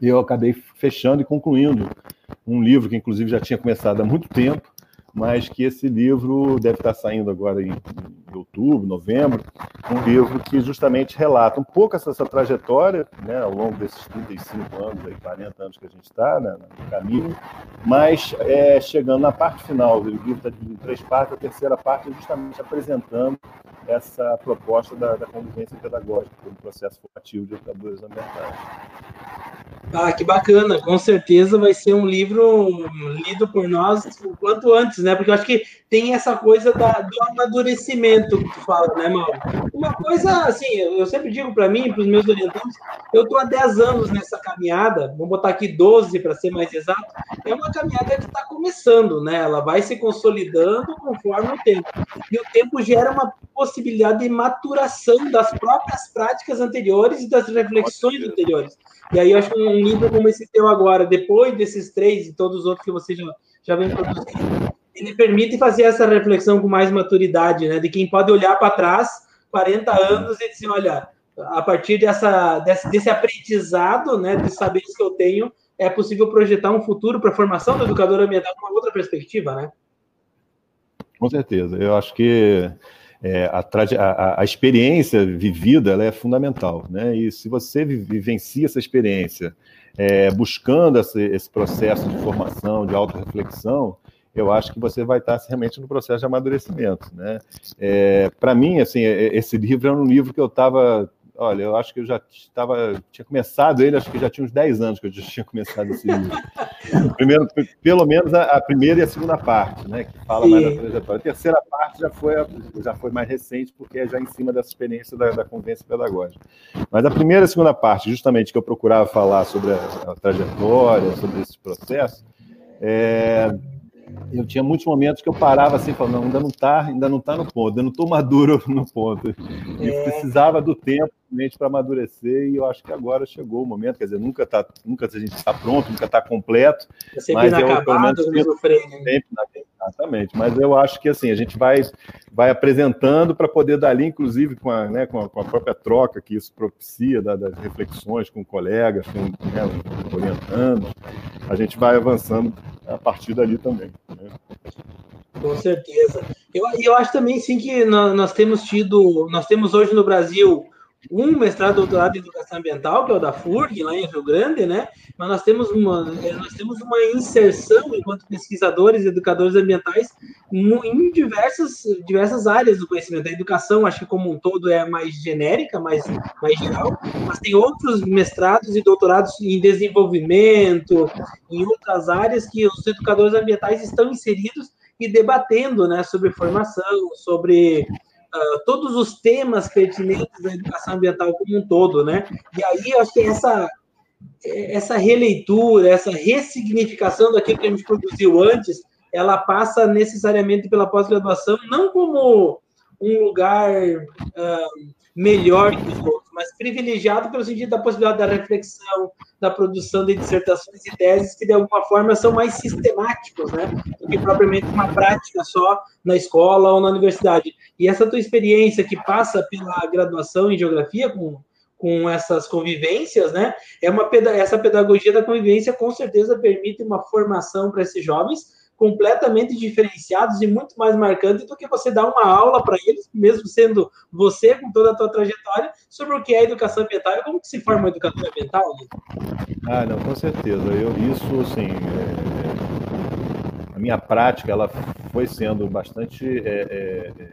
eu acabei fechando e concluindo um livro que, inclusive, já tinha começado há muito tempo, mas que esse livro deve estar saindo agora em, outubro, novembro, um livro que justamente relata um pouco essa, essa trajetória, né, ao longo desses 35 anos, aí, 40 anos que a gente está né, no caminho, mas é, chegando na parte final, o livro está dividido em três partes, a terceira parte é justamente apresentando essa proposta da, da convivência pedagógica, do processo formativo de educadores ambientais. Ah, que bacana! Com certeza vai ser um livro lido por nós o quanto antes, né? Porque eu acho que tem essa coisa da, do amadurecimento que tu fala, né, Mauro? Uma coisa, assim, eu sempre digo para mim, para os meus orientantes, eu estou há 10 anos nessa caminhada, vamos botar aqui 12 para ser mais exato, é uma caminhada que está começando, né? Ela vai se consolidando conforme o tempo. E o tempo gera uma possibilidade de maturação das próprias práticas anteriores e das reflexões anteriores. E aí eu acho que um livro como esse teu agora, depois desses três e todos os outros que você já, já vem produzindo, ele permite fazer essa reflexão com mais maturidade, né? De quem pode olhar para trás 40 anos e dizer, olha, a partir dessa, desse, desse aprendizado, né, de saberes que eu tenho, é possível projetar um futuro para a formação do educador ambiental com uma outra perspectiva, né? Com certeza. Eu acho que é, a, a, a, experiência vivida ela é fundamental, né? E se você vivencia essa experiência é, buscando esse, esse, processo de formação, de autorreflexão, eu acho que você vai estar realmente no processo de amadurecimento, né? É, Para mim, assim, é, esse livro é um livro que eu estava Olha, eu acho que eu já estava, tinha começado ele, acho que já tinha uns 10 anos que eu já *laughs* tinha começado esse livro. Primeiro, pelo menos a, a, primeira e a segunda parte, né, que fala Sim. mais da trajetória. A terceira parte já foi, já foi mais recente, porque é já em cima dessa experiência da, da convivência pedagógica. Mas a primeira e a segunda parte, justamente que eu procurava falar sobre a, a trajetória, sobre esse processo, é, eu tinha muitos momentos que eu parava assim, falando, não, ainda não está, ainda não está no ponto, ainda não estou maduro *laughs* no ponto. E é. precisava do tempo para amadurecer e eu acho que agora chegou o momento, quer dizer, nunca tá, nunca a gente está pronto, nunca está completo, mas eu pelo menos tempo, freio, né? sempre exatamente, mas eu acho que assim, a gente vai vai apresentando para poder dali, inclusive com a, né, com a, com a própria troca que isso propicia da, das reflexões com colegas, com, né, orientando, a gente vai avançando a partir dali também. Né? Com certeza. Eu, eu acho também sim que nós, nós temos tido, nós temos hoje no Brasil um mestrado doutorado em educação ambiental, que é o da FURG, lá em Rio Grande, né? Mas nós temos uma, é, nós temos uma inserção enquanto pesquisadores e educadores ambientais em diversas, diversas áreas do conhecimento. A educação, acho que como um todo, é mais genérica, mais, mais geral, mas tem outros mestrados e doutorados em desenvolvimento, em outras áreas que os educadores ambientais estão inseridos e debatendo né, sobre formação, sobre uh, todos os temas pertinentes da educação ambiental como um todo, né? E aí acho que essa essa releitura, essa ressignificação daquilo que a gente produziu antes, ela passa necessariamente pela pós-graduação, não como um lugar uh, melhor que os outros, mas privilegiado pelo sentido da possibilidade da reflexão, da produção de dissertações e teses que de alguma forma são mais sistemáticos, né, do que propriamente uma prática só na escola ou na universidade. E essa tua experiência que passa pela graduação em geografia com com essas convivências, né? É uma essa pedagogia da convivência com certeza permite uma formação para esses jovens completamente diferenciados e muito mais marcantes do que você dar uma aula para eles, mesmo sendo você com toda a tua trajetória, sobre o que é educação ambiental e como que se forma a educação ambiental. Né? Ah, não, com certeza. Eu, isso, assim, é, a minha prática, ela foi sendo bastante é, é, é,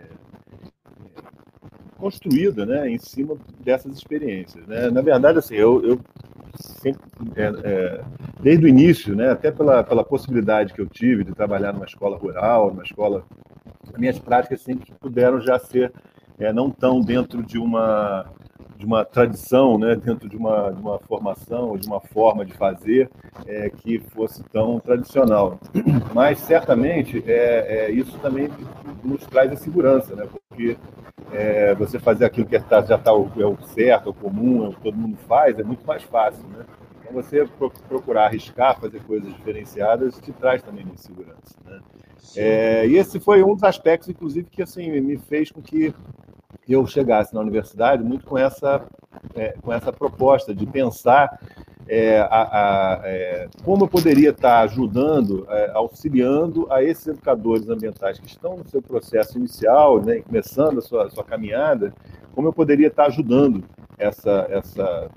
construída, né, em cima dessas experiências. Né? Na verdade, assim, eu, eu sempre, é, é, desde o início, né, até pela, pela possibilidade que eu tive de trabalhar numa escola rural, numa escola, minhas práticas sempre puderam já ser é, não tão dentro de uma de uma tradição, né, dentro de uma, de uma formação, de uma forma de fazer é, que fosse tão tradicional. Mas certamente é, é, isso também nos traz a segurança, né, porque é, você fazer aquilo que tá, já está é o certo, é o comum, é o que todo mundo faz, é muito mais fácil, né? Você procurar arriscar, fazer coisas diferenciadas, te traz também de segurança, né? É, e esse foi um dos aspectos, inclusive, que assim me fez com que eu chegasse na universidade muito com essa é, com essa proposta de pensar é, a, a, é, como eu poderia estar ajudando, é, auxiliando a esses educadores ambientais que estão no seu processo inicial, né, começando a sua, a sua caminhada, como eu poderia estar ajudando essa, essa,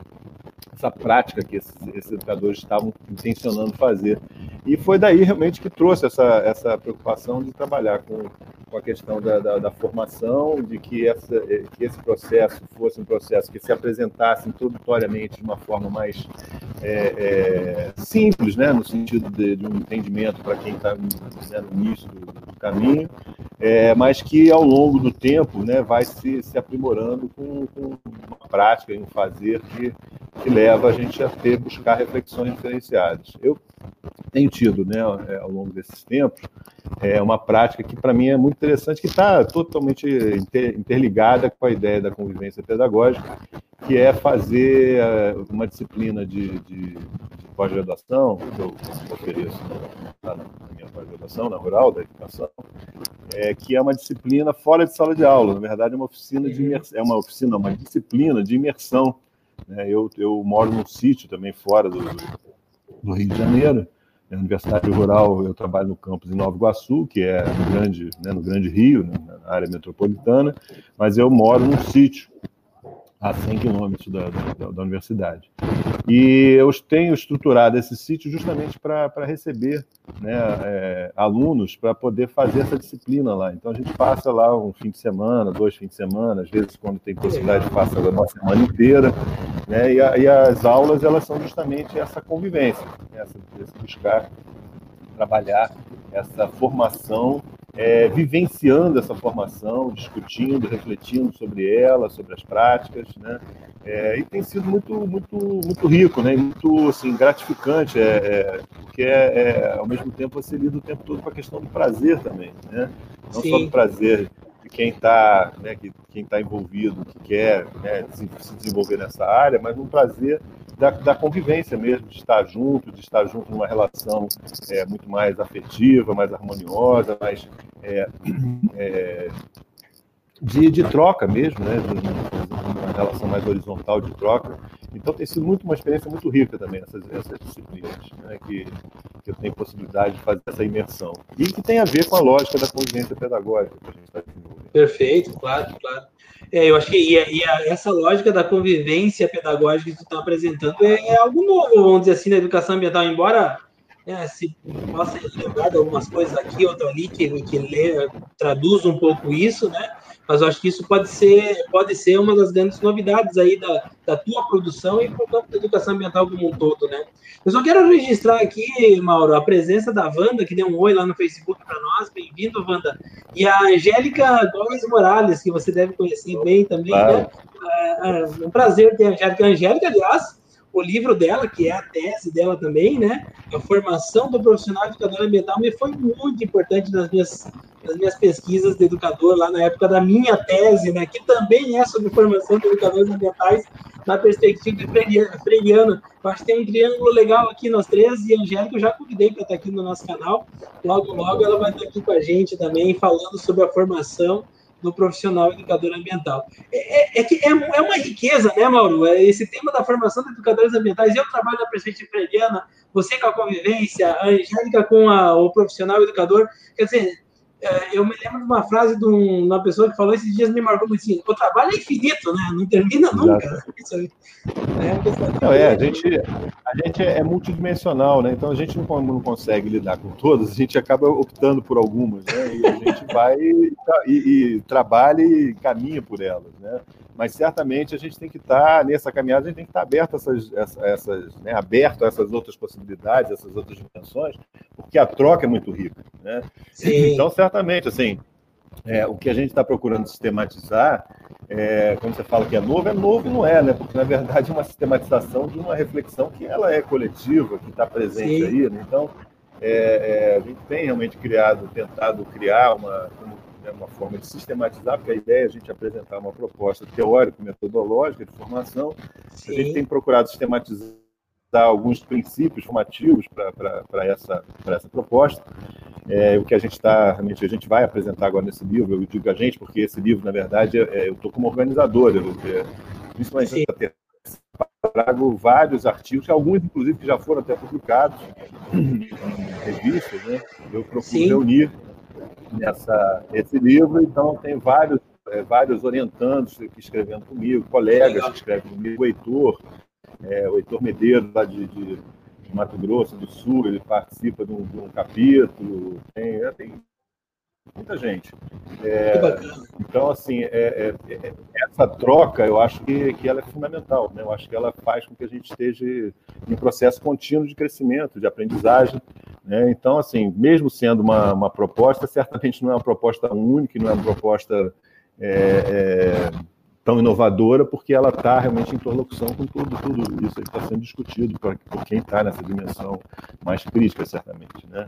essa prática que esses, esses, educadores estavam intencionando fazer. E foi daí realmente que trouxe essa, essa preocupação de trabalhar com, com a questão da, da, da formação, de que, essa, que esse processo fosse um processo que se apresentasse introdutoriamente de uma forma mais é, é, simples, né, no sentido de, de um entendimento para quem está né, no início do, do caminho, é, mas que ao longo do tempo né, vai se, se aprimorando com, com uma prática e um fazer que, que leva a gente a ter, buscar reflexões diferenciadas. Eu tenho tido, né, é, ao longo desses tempos, é uma prática que para mim é muito interessante, que está totalmente interligada com a ideia da convivência pedagógica, que é fazer é, uma disciplina de, de, de pós-graduação, que eu ofereço na minha pós-graduação, na Rural da Educação, é, que é uma disciplina fora de sala de aula. Na verdade, é uma oficina de imersão, é uma oficina, uma disciplina de imersão. Né? Eu, eu moro num sítio também fora do, do Rio de Janeiro, na Universidade Rural, eu trabalho no campus em Nova Iguaçu, que é no Grande, né, no grande Rio, né, na área metropolitana, mas eu moro num sítio a 100 quilômetros da, da, da, universidade. E eu tenho estruturado esse sítio justamente para receber né, é, alunos para poder fazer essa disciplina lá. Então a gente passa lá um fim de semana, dois fins de semana, às vezes quando tem possibilidade passa uma semana inteira. Né, e, a, e, as aulas elas são justamente essa convivência, essa, esse buscar trabalhar essa formação é, vivenciando essa formação, discutindo, refletindo sobre ela, sobre as práticas, né? É, e tem sido muito, muito, muito rico, né? Muito assim gratificante, é, é porque é, é, ao mesmo tempo você lida o tempo todo com a questão do prazer também, né? Não Sim. só do prazer de quem está né, que, quem tá envolvido, que quer né, se desenvolver nessa área, mas um prazer da, da, convivência mesmo, de estar junto, de estar junto numa relação é, muito mais afetiva, mais harmoniosa, mais é, *clears throat* é, de, de, troca mesmo, né? Uma relação mais horizontal de troca. Então tem sido muito uma experiência muito rica também essas, essas disciplinas, né? que, que eu tenho possibilidade de fazer essa imersão. E que tem a ver com a lógica da convivência pedagógica que a gente está desenvolvendo. Perfeito, claro, claro. É, eu acho que e, e a, essa lógica da convivência pedagógica que tu está apresentando é, é, algo novo, vamos dizer assim, na educação ambiental, embora é, se possa lembrar de algumas coisas aqui, outra ali, que, que lê, traduz um pouco isso, né? Mas eu acho que isso pode ser, pode ser uma das grandes novidades aí da, da tua produção e por campo da educação ambiental como um todo, né? Eu só quero registrar aqui, Mauro, a presença da Wanda, que deu um oi lá no Facebook para nós. Bem-vindo, Wanda. E a Angélica Góes Morales, que você deve conhecer bem também, né? claro. né? É, é um prazer ter a Angélica. A Angélica, aliás, o livro dela, que é a tese dela também, né? A formação do profissional educador ambiental me foi muito importante nas minhas, nas minhas pesquisas de educador, lá na época da minha tese, né? Que também é sobre formação de educadores ambientais na perspectiva freiriana. Eu acho que tem um triângulo legal aqui, nós três, e a Angélica eu já convidei para estar aqui no nosso canal. Logo, logo ela vai estar aqui com a gente também, falando sobre a formação do profissional educador ambiental. É, é, é que é, é, uma riqueza, né, Mauro? É esse tema da formação de educadores ambientais. Eu trabalho na perspectiva freudiana, você com a convivência, a Angélica com a, o profissional educador. Quer dizer, eu me lembro de uma frase de uma pessoa que falou esses dias, me marcou muito assim: o trabalho é infinito, né? Não termina nunca. *laughs* É, não, é, a gente, a gente é multidimensional, né? Então a gente não, não consegue lidar com todas, a gente acaba optando por algumas, né? E a gente *laughs* vai e, e, e trabalha e caminha por elas, né? Mas certamente a gente tem que estar tá, nessa caminhada, a gente tem que estar tá aberto a essas, essas né, aberto a essas outras possibilidades, essas outras dimensões, porque a troca é muito rica, né? Então, certamente, assim, é, o que a gente está procurando sistematizar, é, quando você fala que é novo, é novo e não é, né? Porque na verdade é uma sistematização de uma reflexão que ela é coletiva, que está presente Sim. aí, né? Então, é, é, a gente tem realmente criado, tentado criar uma, né, uma forma de sistematizar, porque a ideia é a gente apresentar uma proposta teórica, metodológica de formação. Sim. A gente tem procurado sistematizar alguns princípios formativos para essa, essa proposta. É, o que a gente está, realmente, a gente vai apresentar agora nesse livro, eu digo a gente, porque esse livro, na verdade, é, eu estou como organizador, eu, é, principalmente trago vários artigos, alguns, inclusive, que já foram até publicados em revistas, né? Eu procuro Sim. reunir nessa, nesse livro, então tem vários, é, vários orientandos que escrevendo comigo, colegas que escrevem comigo, o Heitor, é, o Heitor Medeiros, lá de, de, de, Mato Grosso do Sul, ele participa de um, de um capítulo, tem, é, tem muita gente. É, então, assim, é, é, é, essa troca, eu acho que, que ela é fundamental. Né? Eu acho que ela faz com que a gente esteja em um processo contínuo de crescimento, de aprendizagem. Né? Então, assim, mesmo sendo uma, uma proposta, certamente não é uma proposta única, não é uma proposta é, é tão inovadora, porque ela está realmente em interlocução com tudo, tudo isso está sendo discutido por, por quem está nessa dimensão mais crítica, certamente, né?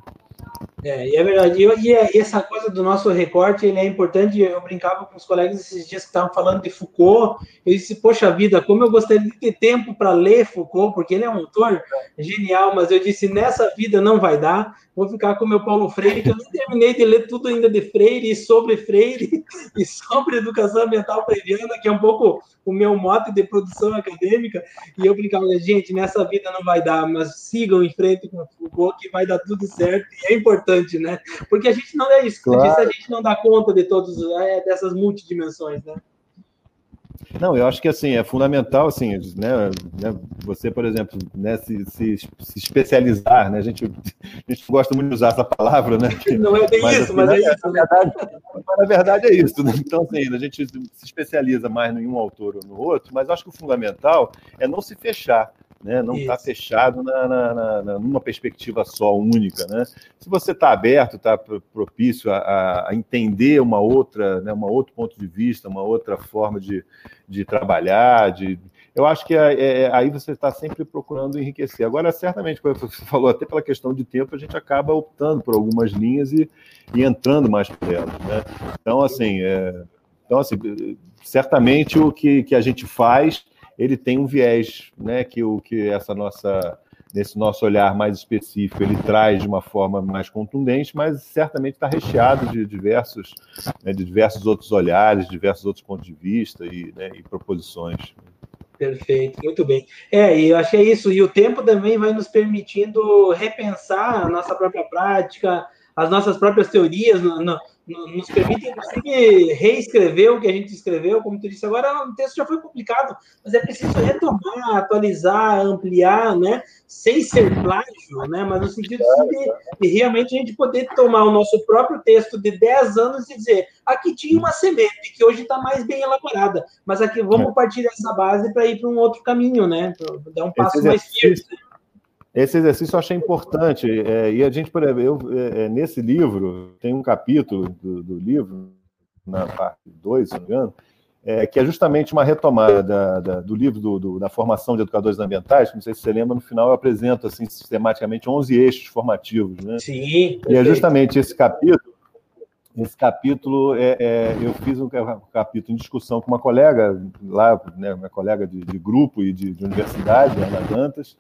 É, e é verdade. E, e, essa coisa do nosso recorte, ele é importante. Eu brincava com os colegas esses dias que estavam falando de Foucault. Eu disse, poxa vida, como eu gostaria de ter tempo para ler Foucault, porque ele é um autor genial, mas eu disse, nessa vida não vai dar vou ficar com o meu Paulo Freire, que eu nem terminei de ler tudo ainda de Freire e sobre Freire *laughs* e sobre educação ambiental freiriana, que é um pouco o meu mote de produção acadêmica. E eu brincava, gente, nessa vida não vai dar, mas sigam em frente com o Foucault, que vai dar tudo certo. E é importante, né? Porque a gente não é isso, claro. a gente não dá conta de todos é, dessas multidimensões, né? Não, eu acho que assim é fundamental assim, né, né você, por exemplo, né, se, se, se, especializar, né? A gente, a gente gosta muito de usar essa palavra, né? *laughs* Não é bem mas, isso, assim, mas é isso. Na né? verdade, na verdade é isso. Né? Então, assim, a gente se especializa mais em um autor ou no outro, mas acho que o fundamental é não se fechar né? não está fechado na, na, na, numa perspectiva só, única. Né? Se você está aberto, está propício a, a, entender uma outra, né, uma outro ponto de vista, uma outra forma de, de trabalhar, de, eu acho que é, é, aí você está sempre procurando enriquecer. Agora, certamente, como você falou, até pela questão de tempo, a gente acaba optando por algumas linhas e, e entrando mais por elas. Né? Então, assim, é, então, assim, certamente o que, que a gente faz, ele tem um viés, né, que o que essa nossa nesse nosso olhar mais específico, ele traz de uma forma mais contundente, mas certamente está recheado de diversos, né, de diversos outros olhares, diversos outros pontos de vista e, né, e proposições. Perfeito, muito bem. É, e eu achei isso, e o tempo também vai nos permitindo repensar a nossa própria prática, as nossas próprias teorias, no, no, nos permite, inclusive, reescrever o que a gente escreveu, como tu disse agora, o texto já foi publicado, mas é preciso retomar, atualizar, ampliar, né, sem ser plágio, né, mas no sentido de, de, realmente a gente poder tomar o nosso próprio texto de 10 anos e dizer, aqui tinha uma semente que hoje está mais bem elaborada, mas aqui vamos é. partir dessa base para ir para um outro caminho, né, dar um passo mais firme. Né? Esse exercício eu achei importante. É, e a gente, por exemplo, é, é nesse livro, tem um capítulo do, do livro, na parte 2, se não me engano, é, que é justamente uma retomada da, da, do livro do, do, da formação de educadores ambientais. Não sei se você lembra, no final eu apresento assim, sistematicamente 11 eixos formativos. Né? Sim. Perfeito. E é justamente esse capítulo. Esse capítulo, é, é, eu fiz um capítulo em discussão com uma colega lá, né, uma colega de, de grupo e de, de universidade, Ana Dantas,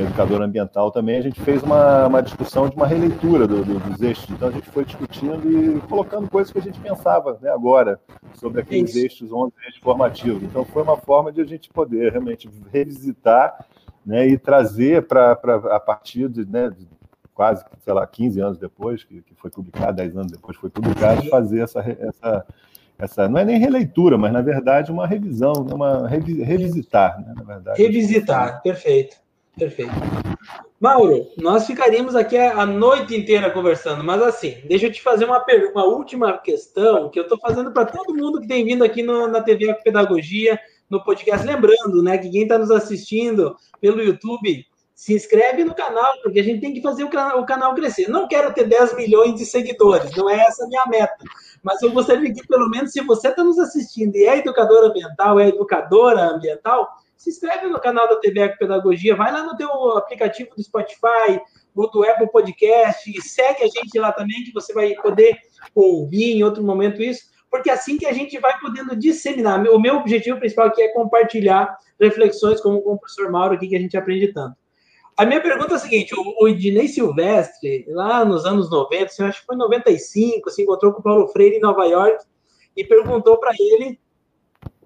educador ambiental também, a gente fez uma, uma discussão de uma releitura do, do, dos eixos. Então a gente foi discutindo e colocando coisas que a gente pensava né, agora sobre aqueles Isso. eixos, 11 eixos formativos. Então foi uma forma de a gente poder realmente revisitar né, e trazer para a partir de, né, de quase, sei lá, 15 anos depois, que, que foi publicado, 10 anos depois foi publicado, fazer essa, essa, essa não é nem releitura, mas na verdade uma revisão, né, uma revisitar, né, na verdade. Revisitar, perfeito. Perfeito. Mauro, nós ficaríamos aqui a noite inteira conversando, mas assim, deixa eu te fazer uma, uma última questão que eu estou fazendo para todo mundo que tem vindo aqui no, na TV Pedagogia, no podcast. Lembrando, né, que quem está nos assistindo pelo YouTube, se inscreve no canal, porque a gente tem que fazer o, o canal crescer. Não quero ter 10 milhões de seguidores, não é essa a minha meta. Mas eu gostaria que, pelo menos, se você está nos assistindo e é educador ambiental, é educadora ambiental, se inscreve no canal da TV Eco Pedagogia, vai lá no teu aplicativo do Spotify, ou do Apple Podcast, e segue a gente lá também, que você vai poder ouvir em outro momento isso, porque é assim que a gente vai podendo disseminar. O meu objetivo principal aqui é compartilhar reflexões como com o professor Mauro aqui, que a gente aprende tanto. A minha pergunta é a seguinte: o, Ednei Silvestre, lá nos anos 90, eu acho que foi em 95, se encontrou com o Paulo Freire em Nova York e perguntou para ele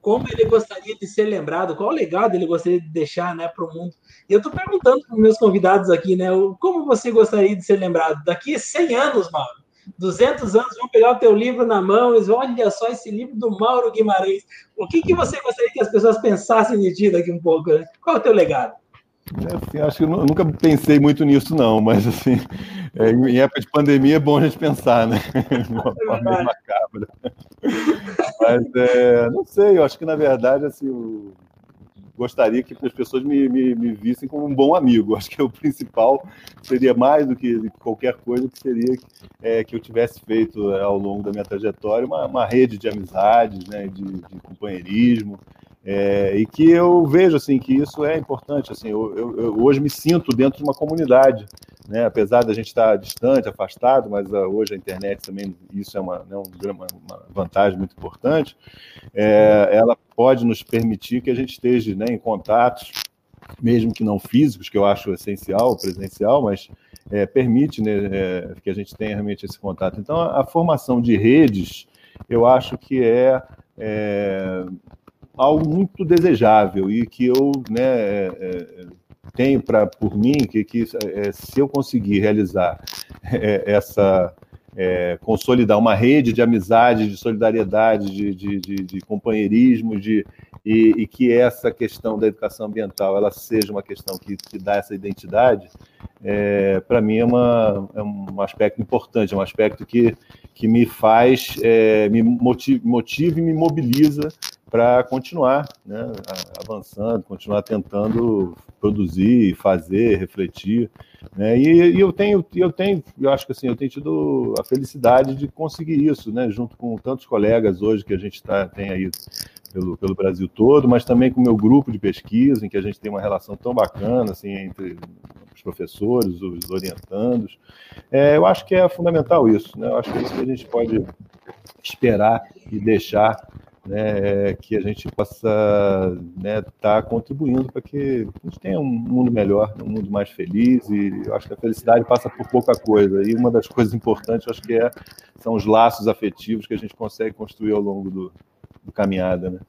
como ele gostaria de ser lembrado, qual legado ele gostaria de deixar né, para o mundo. E eu estou perguntando para os meus convidados aqui, né, como você gostaria de ser lembrado? Daqui a 100 anos, Mauro, 200 anos, vão pegar o teu livro na mão e vão, olha só esse livro do Mauro Guimarães. O que, que você gostaria que as pessoas pensassem de ti daqui um pouco? Né? Qual é o teu legado? É, assim, acho que eu nunca pensei muito nisso, não, mas assim, é, em época de pandemia é bom a gente pensar, né? *laughs* De uma forma meio macabra. Mas é, não sei, eu acho que na verdade assim, eu gostaria que as pessoas me, me, me, vissem como um bom amigo. Acho que o principal seria mais do que qualquer coisa que seria é, que eu tivesse feito é, ao longo da minha trajetória uma, uma rede de amizades, né, de, de companheirismo. É, e que eu vejo assim que isso é importante. Assim, eu, eu, eu, hoje me sinto dentro de uma comunidade, né? apesar da gente estar distante, afastado, mas uh, hoje a internet também isso é uma, né, uma, uma vantagem muito importante. É, ela pode nos permitir que a gente esteja né, em contatos, mesmo que não físicos, que eu acho essencial, presencial, mas é, permite né, é, que a gente tenha realmente esse contato. Então, a, a formação de redes, eu acho que é, é algo muito desejável e que eu né, é, é tenho para por mim que, que é, se eu conseguir realizar é, essa é, consolidar uma rede de amizade, de solidariedade, de, de, de, de companheirismo, de, e, e, que essa questão da educação ambiental ela seja uma questão que, que dá essa identidade, é, para mim é, uma, é, um aspecto importante, é um aspecto que, que me faz, é, me motiva, motiva e me mobiliza para continuar né, avançando, continuar tentando produzir, fazer, refletir. Né? E, e, eu tenho, eu tenho, eu acho que assim, eu tenho tido a felicidade de conseguir isso, né? Junto com tantos colegas hoje que a gente tá, tem aí pelo, pelo Brasil todo, mas também com o meu grupo de pesquisa, em que a gente tem uma relação tão bacana assim, entre os professores, os orientandos. É, eu acho que é fundamental isso, né? eu acho que é isso que a gente pode esperar e deixar né, que a gente possa estar né, tá contribuindo para que a gente tenha um mundo melhor, um mundo mais feliz, e eu acho que a felicidade passa por pouca coisa, e uma das coisas importantes, acho que é, são os laços afetivos que a gente consegue construir ao longo do, do caminhada, né?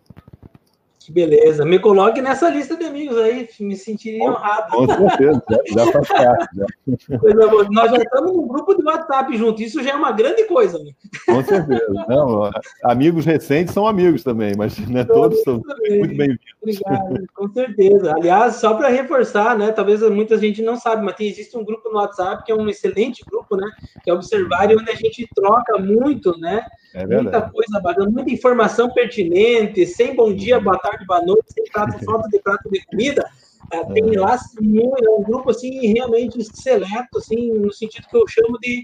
Que beleza. Me coloque nessa lista de amigos aí, me sentiria honrado. Com certeza, já, já faz parte. Já. Coisa boa. Nós já estamos num grupo de WhatsApp junto, isso já é uma grande coisa. Né? Com certeza. Não, amigos recentes são amigos também, mas né, todos são muito bem-vindos. Obrigado, com certeza. Aliás, só para reforçar, né? Talvez muita gente não sabe, mas tem, existe um grupo no WhatsApp que é um excelente grupo, né? Que é Observar, onde a gente troca muito, né? É muita coisa bacana, muita informação pertinente, sem bom dia, boa tarde, boa noite, sem prato, *laughs* falta de prato de comida. É, tem lá é um grupo assim realmente seleto, assim, no sentido que eu chamo de,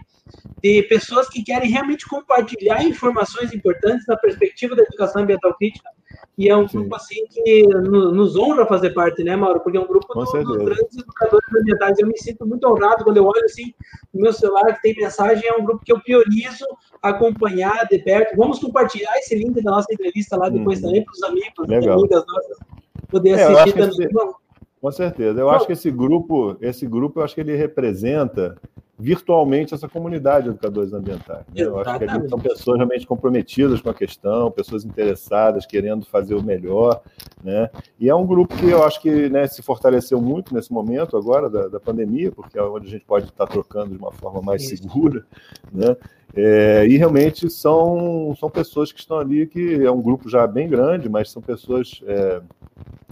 de pessoas que querem realmente compartilhar informações importantes na perspectiva da educação ambiental crítica e é um Sim. grupo assim que nos honra fazer parte, né, Mauro? Porque é um grupo dos grandes educadores ambientais. Eu me sinto muito honrado quando eu olho assim no meu celular que tem mensagem. É um grupo que eu priorizo acompanhar de perto. Vamos compartilhar esse link da nossa entrevista lá depois hum. também para os amigos, Legal. amigas nossas poder é, assistir também. Esse, com certeza. Eu acho que esse grupo, esse grupo, eu acho que ele representa virtualmente essa comunidade de educadores ambientais. Né? Eu acho que ali são pessoas realmente comprometidas com a questão, pessoas interessadas, querendo fazer o melhor, né? E é um grupo que eu acho que né, se fortaleceu muito nesse momento agora da, da pandemia, porque é onde a gente pode estar trocando de uma forma mais Isso. segura, né? É, e realmente são, são pessoas que estão ali, que é um grupo já bem grande, mas são pessoas é,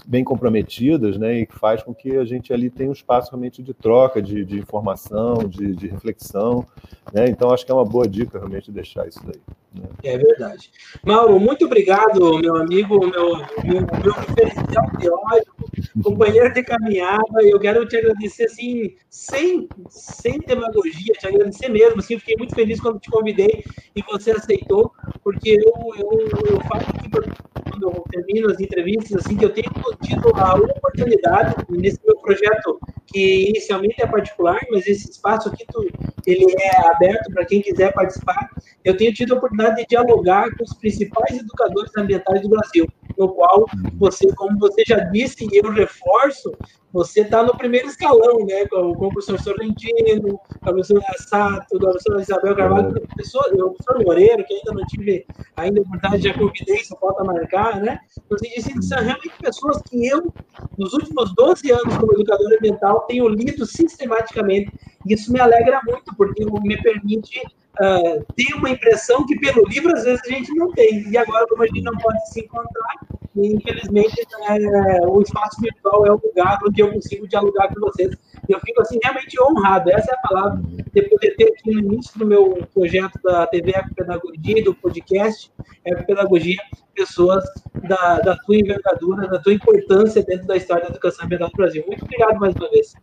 bem comprometidas, né, e que faz com que a gente ali tenha um espaço realmente de troca, de, de informação, de, de reflexão, né, então acho que é uma boa dica realmente deixar isso daí. Né. É verdade. Mauro, muito obrigado, meu amigo, meu, meu, meu referencial teórico, companheiro de caminhada, eu quero te agradecer, assim, sem, sem demagogia, te agradecer mesmo, assim, fiquei muito feliz quando te convidei e você aceitou, porque eu, eu, eu falo aqui quando eu termino as entrevistas, assim, que eu tenho tido a oportunidade, nesse meu projeto, que inicialmente é particular, mas esse espaço aqui, tu, ele é aberto para quem quiser participar, eu tenho tido a oportunidade de dialogar com os principais educadores ambientais do Brasil, no qual você, como você já disse, e eu reforço, você está no primeiro escalão, né? Com, com o professor Sorrentino, com a professora Sato, com a professora Isabel Carvalho, o professor, o professor Moreira, que ainda não tive ainda a oportunidade, já convidei, só falta marcar, né? Então, assim, disse, são realmente pessoas que eu, nos últimos 12 anos como educador ambiental, tenho lido sistematicamente. E isso me alegra muito, porque me permite uh, ter uma impressão que pelo livro às vezes a gente não tem. E agora, como a gente não pode se encontrar, infelizmente é, o espaço virtual é o lugar onde eu consigo dialogar com vocês. Eu fico assim realmente honrado, essa é a palavra, de poder ter aqui no início do meu projeto da TV Ecopedagogia, do podcast Ecopedagogia, pessoas da, da tua envergadura, da tua importância dentro da história da educação ambiental do Brasil. Muito obrigado mais uma vez.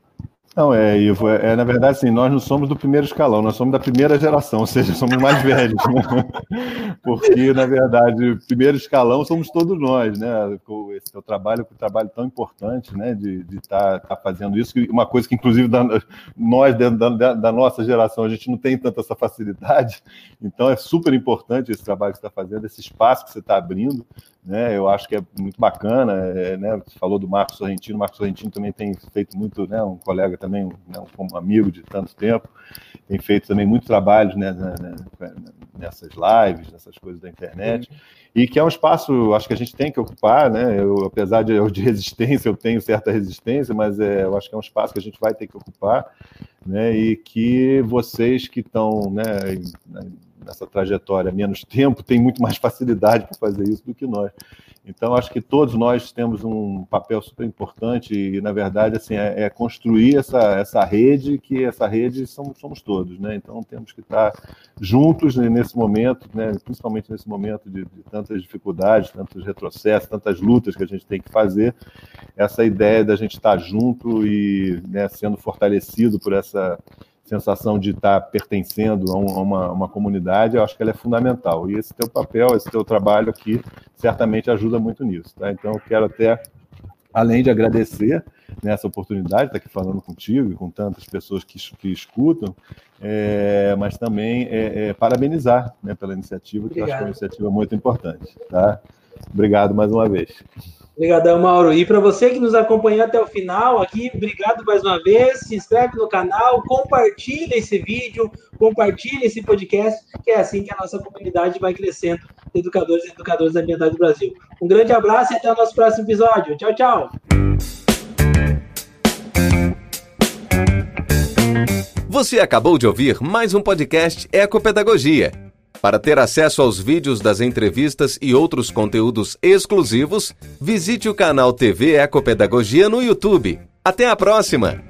Não, é, Ivo, é, é, na verdade, assim, nós não somos do primeiro escalão, nós somos da primeira geração, *laughs* ou seja, somos mais velhos, né? *laughs* Porque, na verdade, primeiro escalão somos todos nós, né? Com esse teu trabalho, com o trabalho tão importante, né? De estar tá, tá fazendo isso, uma coisa que, inclusive, da, nós, dentro da, da, nossa geração, a gente não tem tanta essa facilidade, então é super importante esse trabalho que você está fazendo, esse espaço que você está abrindo, né? Eu acho que é muito bacana, é, né? Você falou do Marcos Sorrentino, o Marcos Sorrentino também tem feito muito, né? Um colega também, né? um amigo de tanto tempo, tem feito também muito trabalho né? nessas lives, nessas coisas da internet, e que é um espaço, acho que a gente tem que ocupar, né? Eu, apesar de, de resistência, eu tenho certa resistência, mas é, eu acho que é um espaço que a gente vai ter que ocupar, né? E que vocês que estão, né? Nessa trajetória menos tempo, tem muito mais facilidade para fazer isso do que nós. Então, acho que todos nós temos um papel super importante e, na verdade, assim, é, é construir essa, essa rede, que essa rede somos, somos todos, né? Então, temos que estar juntos nesse momento, né? principalmente nesse momento de, de tantas dificuldades, tantos retrocessos, tantas lutas que a gente tem que fazer. Essa ideia da gente estar junto e né, sendo fortalecido por essa sensação de estar pertencendo a, uma, uma, comunidade, eu acho que ela é fundamental. E esse teu papel, esse teu trabalho aqui, certamente ajuda muito nisso. Tá? Então, eu quero até, além de agradecer nessa oportunidade, estar aqui falando contigo e com tantas pessoas que, que escutam, é, mas também é, é, parabenizar né, pela iniciativa, que Obrigado. eu acho que é uma iniciativa muito importante. Tá? Obrigado mais uma vez. Obrigadão, Mauro. E para você que nos acompanhou até o final aqui, obrigado mais uma vez. Se inscreve no canal, compartilha esse vídeo, compartilha esse podcast, que é assim que a nossa comunidade vai crescendo, educadores e educadoras ambientais do Brasil. Um grande abraço e até o nosso próximo episódio. Tchau, tchau. Você acabou de ouvir mais um podcast Ecopedagogia. Para ter acesso aos vídeos das entrevistas e outros conteúdos exclusivos, visite o canal TV Ecopedagogia no YouTube. Até a próxima!